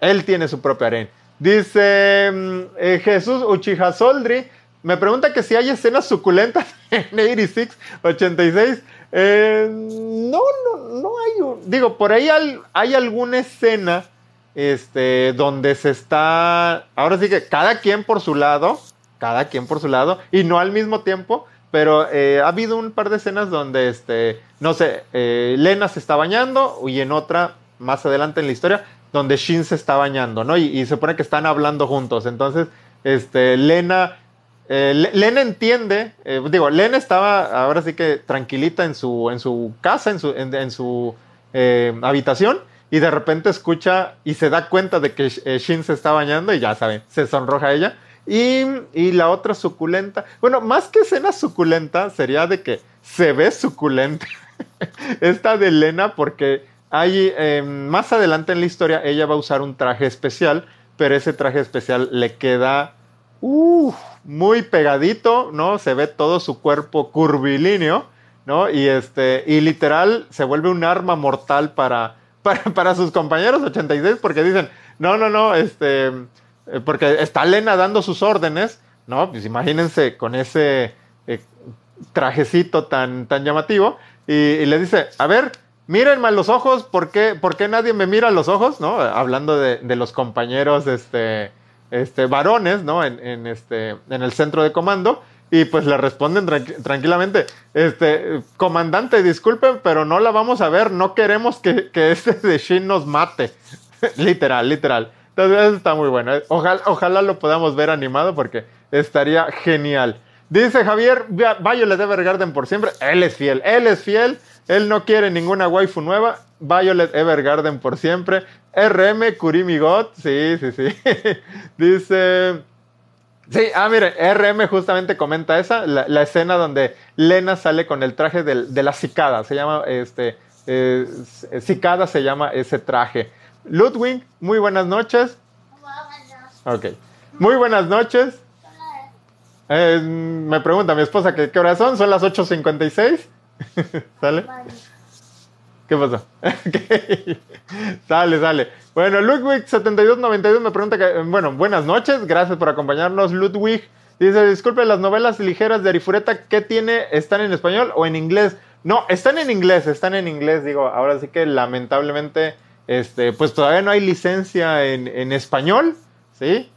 Él tiene su propio aren. Dice mm, eh, Jesús Uchiha Soldri, me pregunta que si hay escenas suculentas en 86, 86. Eh, no, no, no hay. Digo, por ahí hay alguna escena este, donde se está, ahora sí que cada quien por su lado, cada quien por su lado, y no al mismo tiempo, pero eh, ha habido un par de escenas donde, este, no sé, eh, Lena se está bañando y en otra, más adelante en la historia, donde Shin se está bañando, ¿no? Y, se pone que están hablando juntos. Entonces, este, Lena, eh, Lena entiende, digo, Lena estaba ahora sí que tranquilita en su, en su casa, en su, en su habitación y de repente escucha y se da cuenta de que eh, Shin se está bañando y ya saben, se sonroja ella. Y, y, la otra suculenta, bueno, más que escena suculenta, sería de que se ve suculenta esta de Elena porque hay, em, más adelante en la historia ella va a usar un traje especial, pero ese traje especial le queda muy pegadito, ¿no? Se ve todo su cuerpo curvilíneo, ¿no? Y, este, y literal se vuelve un arma mortal para para, sus compañeros 86 porque dicen, no, no, no, este, eh, porque está Lena dando sus órdenes, ¿no? Pues imagínense con ese eh, trajecito tan, tan llamativo y, le dice, a ver, mírenme a los ojos, ¿por qué, ¿por qué nadie me mira a los ojos? ¿No? Hablando de, de los compañeros este, este, varones, ¿no? Este, en el centro de comando. Y pues le responden tranquilamente, este, comandante, disculpen, pero no la vamos a ver, no queremos que, que este de Shin nos mate. literal, literal. Entonces está muy bueno. Ojalá, ojalá lo podamos ver animado porque estaría genial. Dice Javier, Violet Evergarden por siempre. Él es fiel, él es fiel. Él no quiere ninguna waifu nueva. Violet Evergarden por siempre. RM Kurimi God. Sí, sí, sí. Dice. Sí, ah, mire, RM justamente comenta esa, la, escena donde Lena sale con el traje de la cicada. Se llama, este, eh, cicada se llama ese traje. Ludwig, muy buenas noches. Ok. Muy buenas noches. Eh, me pregunta mi esposa que qué hora son. Son las 8.56. ¿Sale? ¿Qué pasó? sale, sale. Bueno, Ludwig7292 me pregunta que, bueno, buenas noches, gracias por acompañarnos, Ludwig. Dice, disculpe, las novelas ligeras de Arifureta, ¿qué tiene? ¿Están en español o en inglés? No, están en inglés, están en inglés, digo, ahora sí que lamentablemente, este, pues todavía no hay licencia en, en español, ¿sí?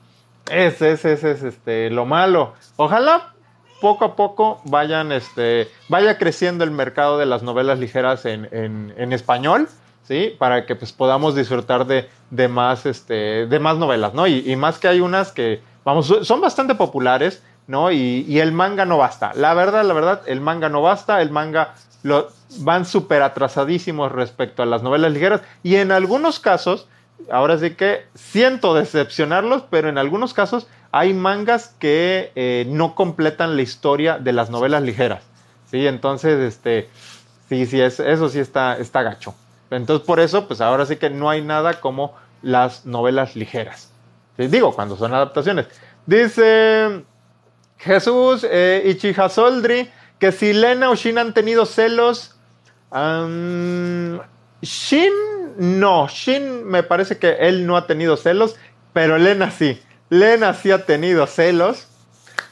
Ese, ese, ese es este, lo malo. Ojalá poco a poco vayan, este, vaya creciendo el mercado de las novelas ligeras en, en, español, ¿sí? Para que pues, podamos disfrutar de, de, más, este, de más novelas, ¿no? Y, más que hay unas que, vamos, son bastante populares, ¿no? Y, y, el manga no basta. La verdad, la verdad, el manga no basta. El manga lo, van súper atrasadísimos respecto a las novelas ligeras. Y en algunos casos, ahora sí que siento decepcionarlos, pero en algunos casos hay mangas que eh, no completan la historia de las novelas ligeras. Sí, entonces, este, sí, sí, es, eso sí está, está gacho. Entonces, por eso, pues ahora sí que no hay nada como las novelas ligeras. Digo, cuando son adaptaciones. Dice Jesús eh, que si Lena o Shin han tenido celos. Shin no, Shin me parece que él no ha tenido celos, pero Lena sí. Lena sí ha tenido celos,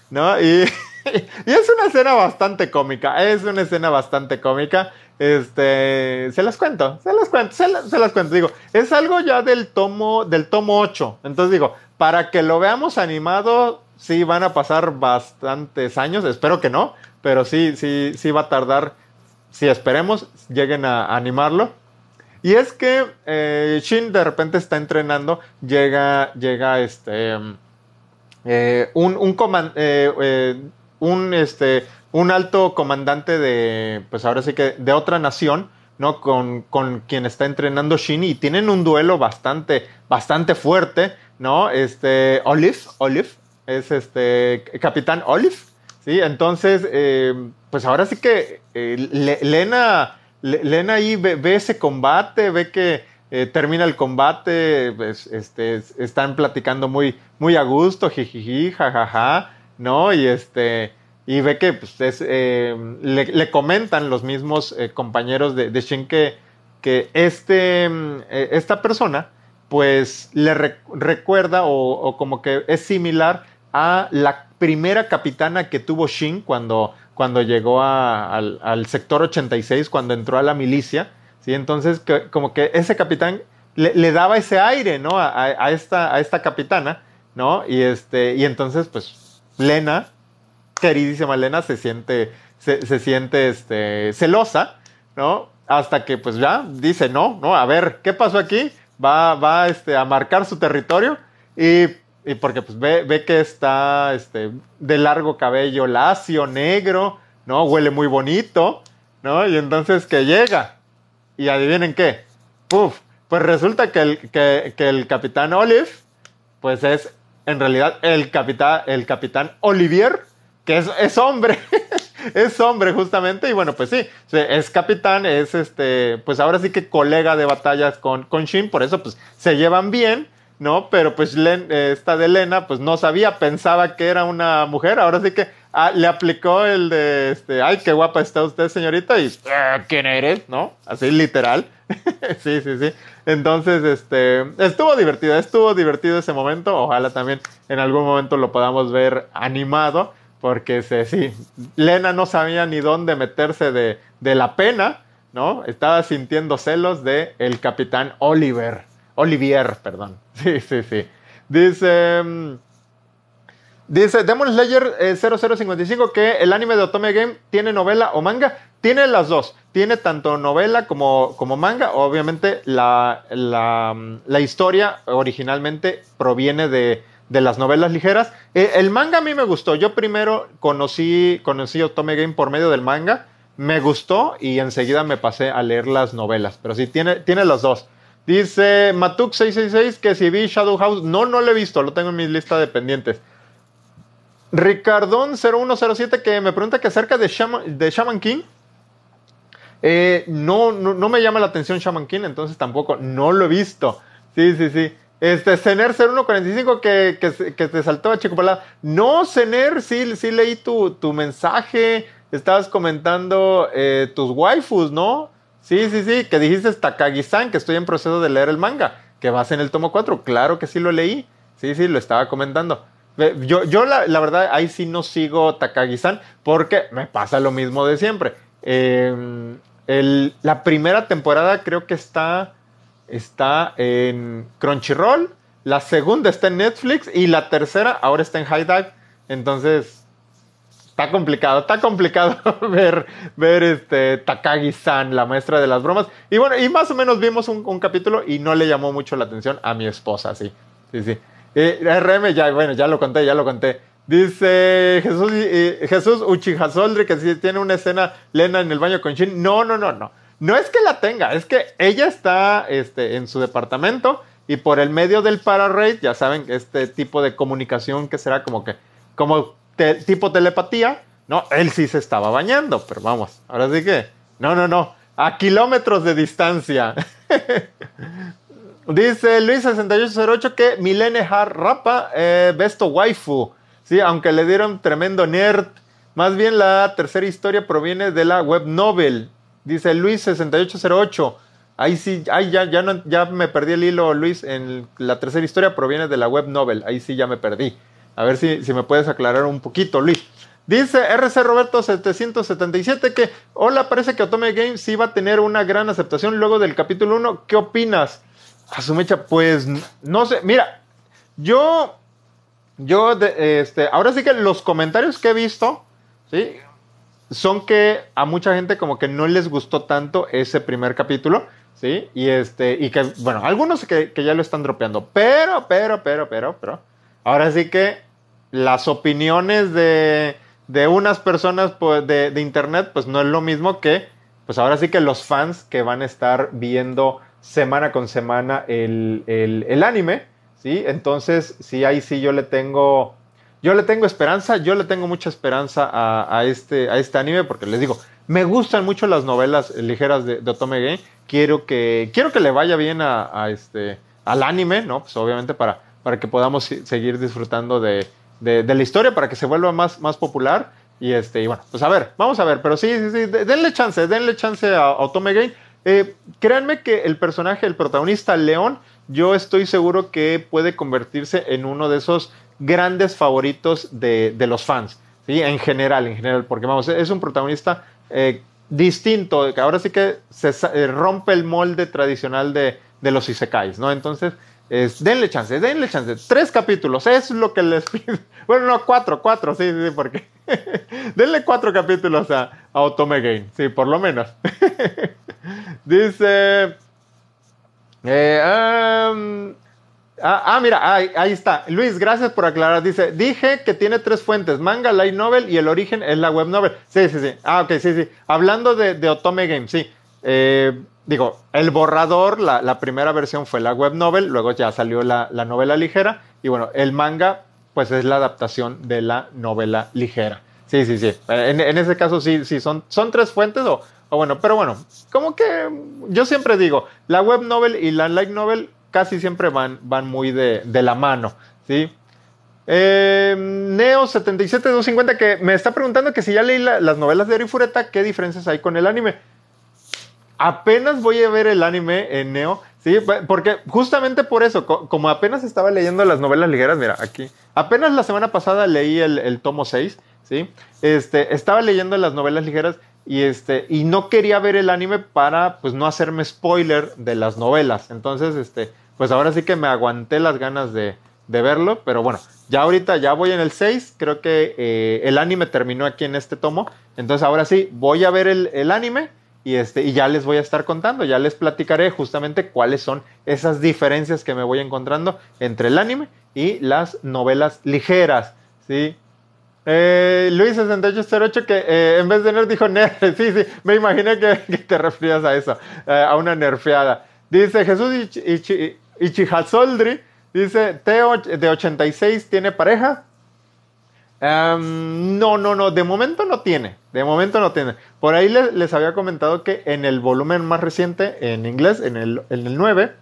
¿no? Y, es una escena bastante cómica, es una escena bastante cómica. Este, se las cuento, se las cuento, se, las cuento. Digo, es algo ya del tomo, del tomo 8. Entonces digo, para que lo veamos animado, sí van a pasar bastantes años, espero que no, pero sí, sí, sí va a tardar, si esperemos, lleguen a animarlo. Y es que eh, Shin de repente está entrenando, llega, llega este, eh, un, un, eh, este, un alto comandante de, pues ahora sí que de otra nación, ¿no? Con, con, quien está entrenando Shin y tienen un duelo bastante, bastante fuerte, ¿no? Este, Olive, Olive, es este, Capitán Olive, ¿sí? Entonces, pues ahora sí que Lena Lena ahí ve, ese combate, ve que eh, termina el combate, pues, este, están platicando muy, muy a gusto, jijiji, jajaja, ¿no? Y este, y ve que pues, eh, le, comentan los mismos eh, compañeros de, de, Shin que, que este, esta persona, pues le recuerda o, o, como que es similar a la primera capitana que tuvo Shin cuando cuando llegó al, sector 86, cuando entró a la milicia, ¿sí? Entonces, como que ese capitán le, daba ese aire, ¿no? A, esta, capitana, ¿no? Y, este, y entonces, pues, Lena, queridísima Lena, se siente, se, siente este, celosa, ¿no? Hasta que, pues, ya dice, no, no, a ver, ¿qué pasó aquí? Va, va este, a marcar su territorio y y porque pues ve, ve que está este, de largo cabello lacio, negro, ¿no? Huele muy bonito, ¿no? Y entonces que llega. Y adivinen qué. Puf. Pues resulta que el, que, el capitán Olive, pues es en realidad el capitán, el capitán Olivier, que es, es hombre. es hombre justamente y bueno pues sí es capitán es este pues ahora sí que colega de batallas con con Shin por eso pues se llevan bien ¿no? Pero pues eh, esta de Elena, pues no sabía, pensaba que era una mujer, ahora sí que ah, le aplicó el de, este, ay, qué guapa está usted, señorita, y, ah, ¿quién eres? ¿No? Así literal. sí, sí, sí. Entonces, este, estuvo divertido, estuvo divertido ese momento, ojalá también en algún momento lo podamos ver animado, porque sí, Lena no sabía ni dónde meterse de, de la pena, ¿no? Estaba sintiendo celos de el capitán Oliver. Olivier, perdón. Sí, sí, sí. Dice... mm, Dice Demon Slayer eh, 0055 que el anime de Otome Game tiene novela o manga. Tiene las dos. Tiene tanto novela como, como manga. Obviamente la, la, mm, la historia originalmente proviene de, de las novelas ligeras. Eh, el manga a mí me gustó. Yo primero conocí, conocí Otome Game por medio del manga. Me gustó y enseguida me pasé a leer las novelas. Pero sí, tiene, tiene las dos. Dice Matuk666 que si vi Shadow House. No, no lo he visto. Lo tengo en mi lista de pendientes. Ricardón0107 que me pregunta que acerca de Shaman, King. Eh, no, no, no me llama la atención Shaman King, entonces tampoco, no lo he visto. Sí, sí, sí. Este, Cener 0145 que, que, que te saltó a Chico Palada. No, Cener, sí, sí leí tu, tu mensaje. Estabas comentando eh, tus waifus, ¿no? Sí, sí, sí, que dijiste Takagi-san, que estoy en proceso de leer el manga, que vas en el tomo 4. Claro que sí lo leí. Sí, sí, lo estaba comentando. Yo, yo la, verdad, ahí sí no sigo Takagi-san porque me pasa lo mismo de siempre. El- la primera temporada creo que está, está en Crunchyroll, la segunda está en Netflix y la tercera ahora está en High. Entonces, está complicado, está complicado ver, ver este Takagi-san, la maestra de las bromas. Y bueno, y más o menos vimos un, capítulo y no le llamó mucho la atención a mi esposa, sí. Sí, sí. Eh, RM, ya, bueno, ya lo conté, ya lo conté. Dice Jesús, eh, Jesús Uchihasoldri que si tiene una escena Lena en el baño con Shin. No, no, no, no. No es que la tenga, es que ella está este, en su departamento y por el medio del pararraid, ya saben, este tipo de comunicación que será como que, como tipo telepatía, no, él sí se estaba bañando, pero vamos, ahora sí que, no, no, no, a kilómetros de distancia. Dice Luis6808 que Milene Har Rapa, eh, Besto Waifu. Sí, aunque le dieron tremendo nerd. Más bien la tercera historia proviene de la web novel. Dice Luis6808. Ahí sí, ahí ya, ya, no- ya me perdí el hilo, Luis. En la tercera historia proviene de la web novel. Ahí sí ya me perdí. A ver si, si me puedes aclarar un poquito, Luis. Dice RC Roberto 777 que, hola, parece que Otome Games sí va a tener una gran aceptación luego del capítulo 1. ¿Qué opinas? A su mecha, pues no sé. Mira, yo, yo, este, ahora sí que los comentarios que he visto, ¿sí? Son que a mucha gente como que no les gustó tanto ese primer capítulo, ¿sí? Y este, y que, bueno, algunos que, que ya lo están dropeando, pero, pero, pero, pero, pero, ahora sí que las opiniones de, de unas personas pues, de, de internet, pues no es lo mismo que, pues ahora sí que los fans que van a estar viendo semana con semana el, el, el anime, ¿sí? Entonces, sí, ahí sí yo le tengo, yo le tengo esperanza, yo le tengo mucha esperanza a, este, a este anime, porque les digo, me gustan mucho las novelas ligeras de, de Otome Game, quiero que, quiero que le vaya bien a, a este, al anime, ¿no? Pues obviamente para, para que podamos seguir disfrutando de, de, de la historia, para que se vuelva más, más popular. Y este, y bueno, pues a ver, vamos a ver, pero sí, sí, sí, de- denle chance, denle chance a, a Otome Game. Eh, créanme que el personaje, el protagonista León, yo estoy seguro que puede convertirse en uno de esos grandes favoritos de, de los fans, ¿sí? En general, en general, porque vamos, es un protagonista eh, distinto, ahora sí que se eh, rompe el molde tradicional de, de los isekais, ¿no? Entonces, denle chance, denle chance. Tres capítulos, es lo que les pido. Bueno, no, cuatro, cuatro, sí, sí, porque. denle cuatro capítulos a, a Otome Game, sí, por lo menos. Dice. eh, ah, ah, mira, ahí, ahí está. Luis, gracias por aclarar. Dice: Dije que tiene tres fuentes: manga, light novel y el origen es la web novel. Sí, sí, sí. Ah, ok, sí, sí. Hablando de, de Otome Game, sí. Eh, digo, el borrador, la, primera versión fue la web novel, luego ya salió la, la novela ligera. Y bueno, el manga, pues es la adaptación de la novela ligera. Sí, sí, sí. En, ese caso sí, sí, son, son tres fuentes o, bueno, pero bueno, como que yo siempre digo, la web novel y la light novel casi siempre van, van muy de, de la mano, ¿sí? Eh, Neo77250 que me está preguntando que si ya leí la- las novelas de Eri Fureta, ¿qué diferencias hay con el anime? Apenas voy a ver el anime en Neo, sí, porque justamente por eso, co- como apenas estaba leyendo las novelas ligeras, mira, aquí, apenas la semana pasada leí el, tomo 6, sí, este, estaba leyendo las novelas ligeras y este y no quería ver el anime para pues no hacerme spoiler de las novelas. Entonces, este, pues ahora sí que me aguanté las ganas de, de verlo, pero bueno, ya ahorita ya voy en el 6, creo que eh, el anime terminó aquí en este tomo, entonces ahora sí, voy a ver el, anime y, este, y ya les voy a estar contando, ya les platicaré justamente cuáles son esas diferencias que me voy encontrando entre el anime y las novelas ligeras, ¿sí? Eh, Luis6808 que eh, en vez de nerd dijo nerf, sí, sí, me imaginé que, te referías a eso, eh, a una nerfeada. Dice Jesús Ichihazoldri, dice, Teo de 86 tiene pareja. Um, no, no, no, de momento no tiene, de momento no tiene. Por ahí les, había comentado que en el volumen más reciente, en inglés, en el, en el 9,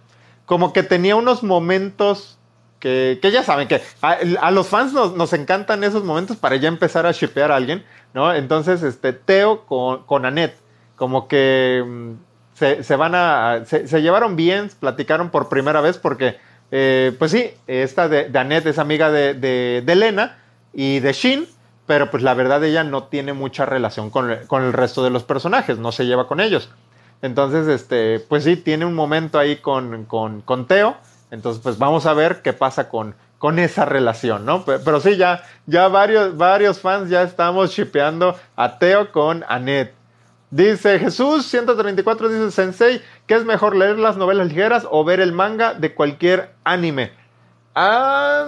como que tenía unos momentos que, que ya saben que a, los fans nos, nos, encantan esos momentos para ya empezar a shipear a alguien, ¿no? Entonces, este, Teo con, con Annette, como que mm, se, se van a, se, se, llevaron bien, platicaron por primera vez porque, eh, pues sí, esta de, de, Annette es amiga de, de, de Elena y de Shin, pero pues la verdad ella no tiene mucha relación con, con, el resto de los personajes, no se lleva con ellos. Entonces, este, pues sí, tiene un momento ahí con, con, con Teo. Entonces, pues vamos a ver qué pasa con, con esa relación, ¿no? Pero, pero, sí, ya, ya varios, varios fans ya estamos shipeando a Teo con Annette. Dice Jesús 134, dice Sensei, ¿qué es mejor leer las novelas ligeras o ver el manga de cualquier anime? Ah,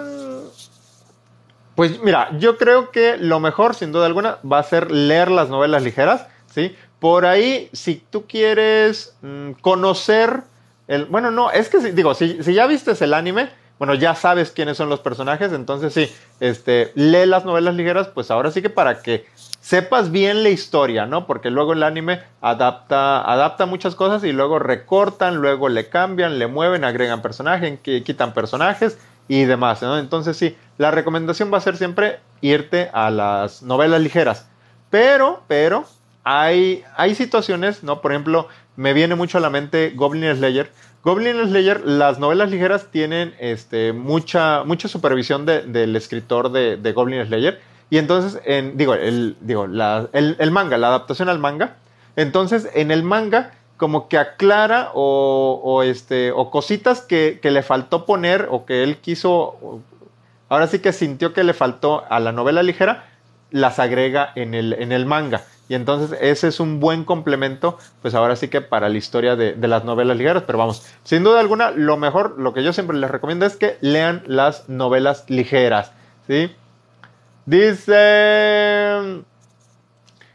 pues mira, yo creo que lo mejor, sin duda alguna, va a ser leer las novelas ligeras, ¿sí? Por ahí, si tú quieres mmm, conocer el... Bueno, no, es que, si, digo, si, si, ya vistes el anime, bueno, ya sabes quiénes son los personajes, entonces sí, este, lee las novelas ligeras, pues ahora sí que para que sepas bien la historia, ¿no? Porque luego el anime adapta, adapta muchas cosas y luego recortan, luego le cambian, le mueven, agregan personajes, quitan personajes y demás, ¿no? Entonces sí, la recomendación va a ser siempre irte a las novelas ligeras. Pero, pero, hay, hay situaciones, ¿no? Por ejemplo, me viene mucho a la mente Goblin Slayer. Goblin Slayer, las novelas ligeras tienen este, mucha, mucha supervisión de, del escritor de, de, Goblin Slayer. Y entonces, en, digo, el, digo la, el, el manga, la adaptación al manga. Entonces, en el manga como que aclara o, o, este, o cositas que, que, le faltó poner o que él quiso, ahora sí que sintió que le faltó a la novela ligera, las agrega en el, en el manga. Y entonces ese es un buen complemento, pues ahora sí que para la historia de, de, las novelas ligeras. Pero vamos, sin duda alguna, lo mejor, lo que yo siempre les recomiendo es que lean las novelas ligeras. ¿sí? Dice...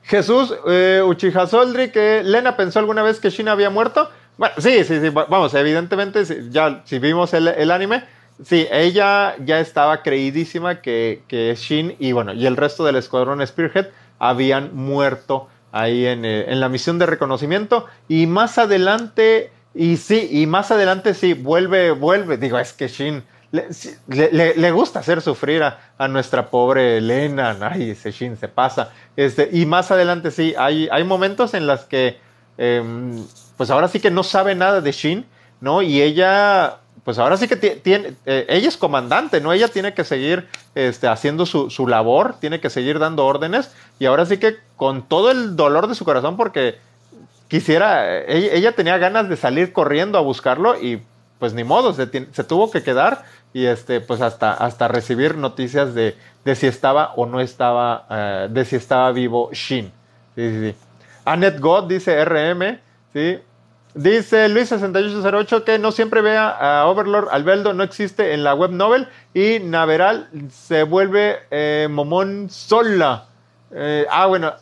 Jesús eh, Uchiha Soldri, que Lena pensó alguna vez que Shin había muerto. Bueno, sí, sí, sí, vamos, evidentemente, ya si vimos el, el anime, sí, ella ya estaba creidísima que, que, Shin y bueno, y el resto del escuadrón Spearhead habían muerto ahí en, eh, en la misión de reconocimiento. Y más adelante, y sí, y más adelante sí, vuelve, vuelve, digo, es que Shin le, le, le, gusta hacer sufrir a, a, nuestra pobre Elena. Ay, ese Shin se pasa. Este, y más adelante sí, hay, hay momentos en los que, eh, pues ahora sí que no sabe nada de Shin, ¿no? Y ella, pues ahora sí que tiene, eh, ella es comandante, ¿no? Ella tiene que seguir este, haciendo su, su labor, tiene que seguir dando órdenes. Y ahora sí que con todo el dolor de su corazón, porque quisiera, ella, ella tenía ganas de salir corriendo a buscarlo y pues ni modo, se, tuvo que quedar y este, pues hasta, hasta recibir noticias de, de si estaba o no estaba, uh, de si estaba vivo Shin. Sí, sí, sí. Annette God dice RM, ¿sí? Dice Luis6808 que no siempre vea a Overlord Albeldo, no existe en la web novel y Naveral se vuelve eh, Momón sola. Eh, ah, bueno.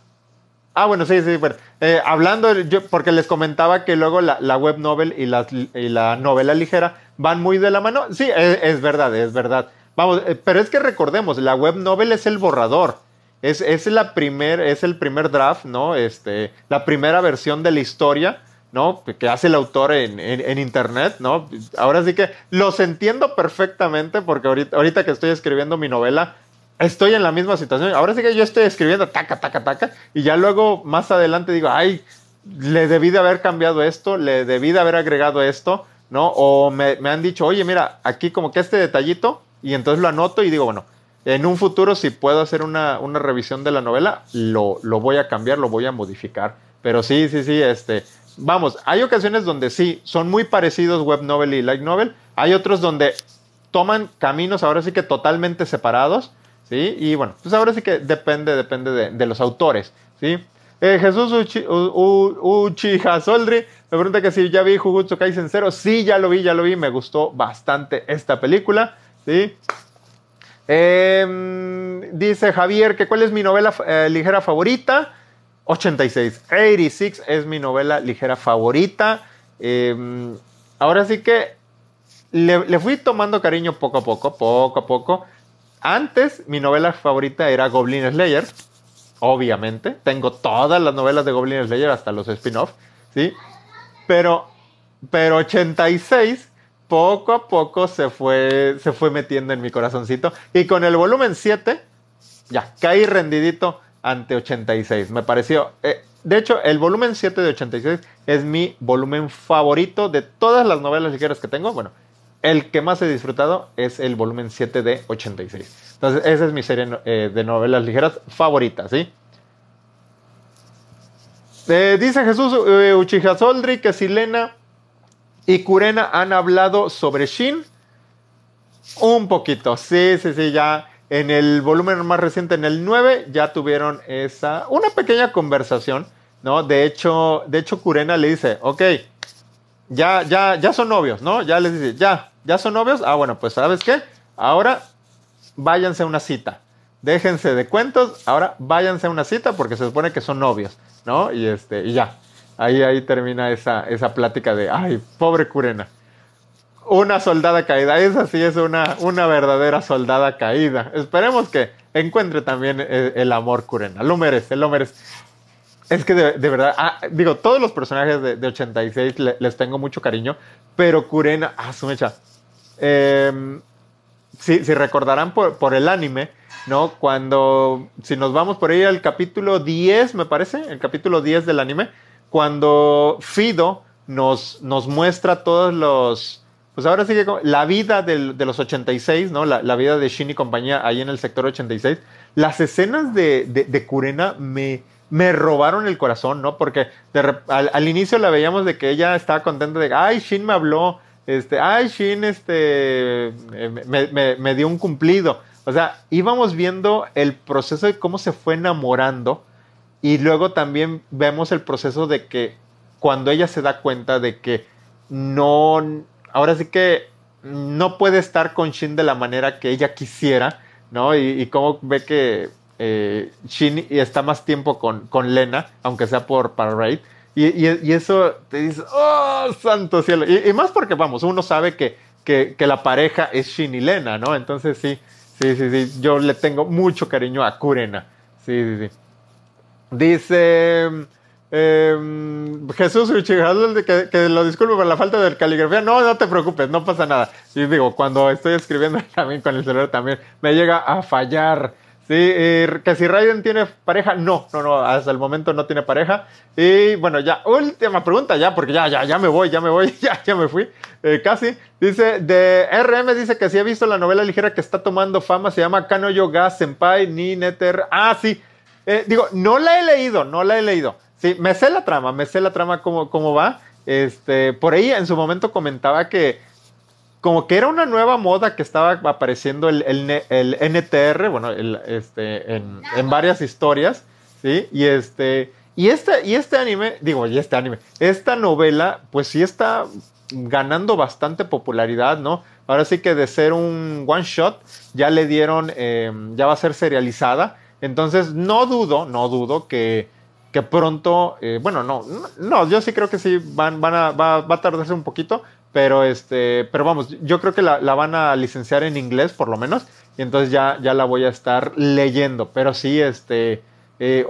Ah, bueno, sí, sí, bueno. Eh, hablando, yo, porque les comentaba que luego la, la web novel y la, y la, novela ligera van muy de la mano. Sí, es, es verdad, es verdad. Vamos, eh, pero es que recordemos, la web novel es el borrador. Es, es, la primer, es el primer draft, ¿no? Este, la primera versión de la historia, ¿no? Que hace el autor en, en, en, internet, ¿no? Ahora sí que los entiendo perfectamente porque ahorita, ahorita que estoy escribiendo mi novela, estoy en la misma situación. Ahora sí que yo estoy escribiendo taca, taca, taca, y ya luego más adelante digo, ay, le debí de haber cambiado esto, le debí de haber agregado esto, ¿no? O me, me han dicho, oye, mira, aquí como que este detallito, y entonces lo anoto y digo, bueno, En un futuro, si puedo hacer una, una revisión de la novela, lo, lo, voy a cambiar, lo voy a modificar. Pero sí, sí, sí, este. Vamos, hay ocasiones donde sí, son muy parecidos web novel y light novel. Hay otros donde toman caminos ahora sí que totalmente separados. ¿Sí? Y bueno, pues ahora sí que depende, depende de, los autores, ¿sí? Eh, Jesús Uchi, Uchiha Soldri me pregunta que si ya vi Jujutsu Kaisen 0. Sí, ya lo vi, ya lo vi. Me gustó bastante esta película. ¿sí? Eh, dice Javier que cuál es mi novela eh, ligera favorita. 86. 86 es mi novela ligera favorita. Eh, ahora sí que le, le, fui tomando cariño poco a poco, poco a poco. Antes mi novela favorita era Goblin Slayer. Obviamente. Tengo todas las novelas de Goblin Slayer hasta los spin-off. ¿sí? Pero, pero 86 poco a poco se fue, se fue metiendo en mi corazoncito. Y con el volumen 7, ya, caí rendidito ante 86. Me pareció... Eh, de hecho, el volumen 7 de 86 es mi volumen favorito de todas las novelas ligeras que tengo. Bueno, el que más he disfrutado es el volumen 7 de 86. Entonces, esa es mi serie eh, de novelas ligeras favorita, ¿sí? Eh, dice Jesús eh, Uchiha que Silena y Kurena han hablado sobre Shin. Un poquito, sí, sí, sí, ya en el volumen más reciente, en el 9, ya tuvieron esa, una pequeña conversación, ¿no? De hecho, de hecho Kurena le dice, ok, ya, ya, ya son novios, ¿no? Ya les dice, ya, ya son novios. Ah, bueno, pues ¿sabes qué? Ahora váyanse a una cita. Déjense de cuentos, ahora váyanse a una cita porque se supone que son novios, ¿no? Y este, y ya. Ahí, ahí termina esa, esa plática de, ay, pobre Curena. Una soldada caída, esa sí es una, una verdadera soldada caída. Esperemos que encuentre también el, el amor Curena. Lo merece, lo merece. Es que de, de verdad, ah, digo, todos los personajes de, de 86 le, les tengo mucho cariño, pero Kurena, ah, su mecha. Eh, si, si, recordarán por, por, el anime, ¿no? Cuando, si nos vamos por ahí al capítulo 10, me parece, el capítulo 10 del anime, cuando Fido nos, nos muestra todos los, pues ahora sí que la vida del, de los 86, ¿no? La, la, vida de Shin y compañía ahí en el sector 86, las escenas de, de, de Kurena me me robaron el corazón, ¿no? Porque de, al, al, inicio la veíamos de que ella estaba contenta de, ay, Shin me habló, este, ay, Shin, este, me, me, me, dio un cumplido. O sea, íbamos viendo el proceso de cómo se fue enamorando y luego también vemos el proceso de que cuando ella se da cuenta de que no, ahora sí que no puede estar con Shin de la manera que ella quisiera, ¿no? Y, y cómo ve que eh, Shin está más tiempo con, con Lena, aunque sea por Raid. Y, y, eso te dice, oh, santo cielo. Y, y, más porque, vamos, uno sabe que, que, que, la pareja es Shin y Lena, ¿no? Entonces sí, sí, sí, sí. Yo le tengo mucho cariño a Kurena. Sí, sí, sí. Dice eh, Jesús que, lo disculpe por la falta de caligrafía. No, no te preocupes, no pasa nada. Y digo, cuando estoy escribiendo también con el celular también me llega a fallar. Sí, que si Raiden tiene pareja, no, no, no, hasta el momento no tiene pareja. Y bueno, ya, última pregunta ya, porque ya, ya, ya me voy, ya me voy, ya, ya me fui, eh, casi. Dice, de RM dice que si ha visto la novela ligera que está tomando fama, se llama Kanoyo Ga Senpai ni Neter. Ah, sí, eh, digo, no la he leído, no la he leído. Sí, me sé la trama, me sé la trama cómo, cómo va. Este, por ahí en su momento comentaba que como que era una nueva moda que estaba apareciendo el, el, NTR, bueno, el, este, en, en, varias historias, ¿sí? Y este, y este, y este anime, digo, y este anime, esta novela, pues sí está ganando bastante popularidad, ¿no? Ahora sí que de ser un one shot, ya le dieron, eh, ya va a ser serializada, entonces no dudo, no dudo que, que pronto, eh, bueno, no, no, yo sí creo que sí van, van a, va, va a tardarse un poquito, pero este, pero vamos, yo creo que la, la, van a licenciar en inglés por lo menos, y entonces ya, ya la voy a estar leyendo. Pero sí, este, eh,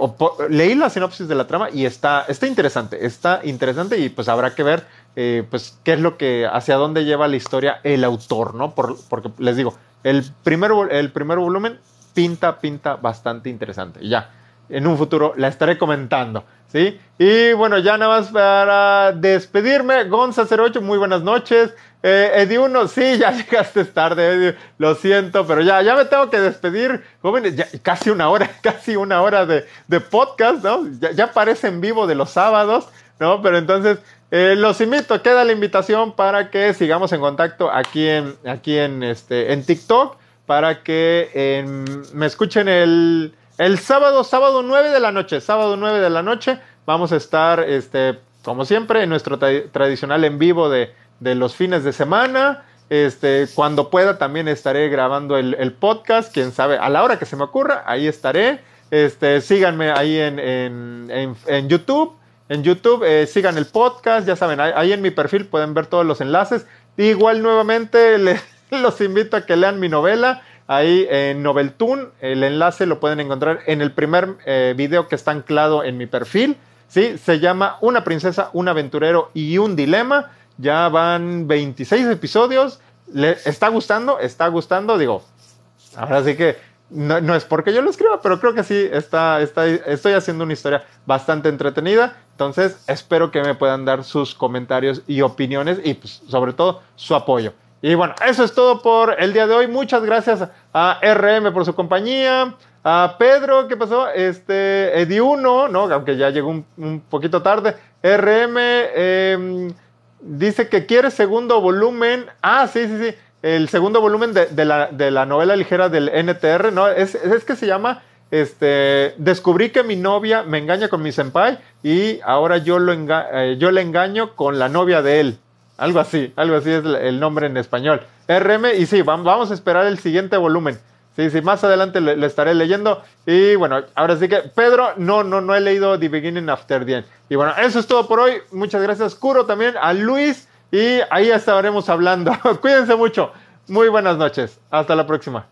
leí la sinopsis de la trama y está, está interesante, está interesante y pues habrá que ver, eh, pues qué es lo que, hacia dónde lleva la historia el autor, ¿no? Por, porque les digo, el primer, el primer volumen pinta, pinta bastante interesante. Y ya. En un futuro la estaré comentando. ¿sí? Y bueno, ya nada más para despedirme, Gonza08, muy buenas noches. Eh, Edi Uno, sí, ya llegaste tarde, lo siento, pero ya, ya me tengo que despedir, jóvenes, casi una hora, casi una hora de, de podcast, ¿no? Ya, ya aparece en vivo de los sábados, ¿no? Pero entonces, eh, los invito, queda la invitación para que sigamos en contacto aquí en, aquí en, este, en TikTok, para que me escuchen el, el sábado, sábado 9 de la noche, sábado 9 de la noche, vamos a estar, este, como siempre, en nuestro tradicional en vivo de, de, los fines de semana. Este, cuando pueda también estaré grabando el, podcast, quién sabe, a la hora que se me ocurra, ahí estaré. Este, síganme ahí en, en, en, en YouTube. En YouTube, eh, sigan el podcast, ya saben, ahí, ahí, en mi perfil pueden ver todos los enlaces. Igual nuevamente les, los invito a que lean mi novela ahí en Noveltoon. El enlace lo pueden encontrar en el primer eh, video que está anclado en mi perfil. ¿sí? Se llama Una princesa, un aventurero y un dilema. Ya van 26 episodios. ¿Le está gustando? ¿Está gustando? Digo, ahora sí que no, no, es porque yo lo escriba, pero creo que sí, está, está, estoy haciendo una historia bastante entretenida. Entonces, espero que me puedan dar sus comentarios y opiniones y pues, sobre todo su apoyo. Y bueno, eso es todo por el día de hoy. Muchas gracias a RM por su compañía. A Pedro, ¿qué pasó? Este, Edi1, ¿no? Aunque ya llegó un, poquito tarde. RM eh, dice que quiere segundo volumen. Ah, sí, sí, sí. El segundo volumen de, la, de la, novela ligera del NTR, ¿no? Es, es, que se llama este, Descubrí que mi novia me engaña con mi senpai y ahora yo, lo eh, yo le engaño con la novia de él. Algo así, algo así es el nombre en español. RM, y sí, vamos a esperar el siguiente volumen. Sí, sí, más adelante le, estaré leyendo. Y bueno, ahora sí que, Pedro, no, no, no he leído The Beginning After the End. Y bueno, eso es todo por hoy. Muchas gracias, Curo, también a Luis. Y ahí estaremos hablando. Cuídense mucho. Muy buenas noches. Hasta la próxima.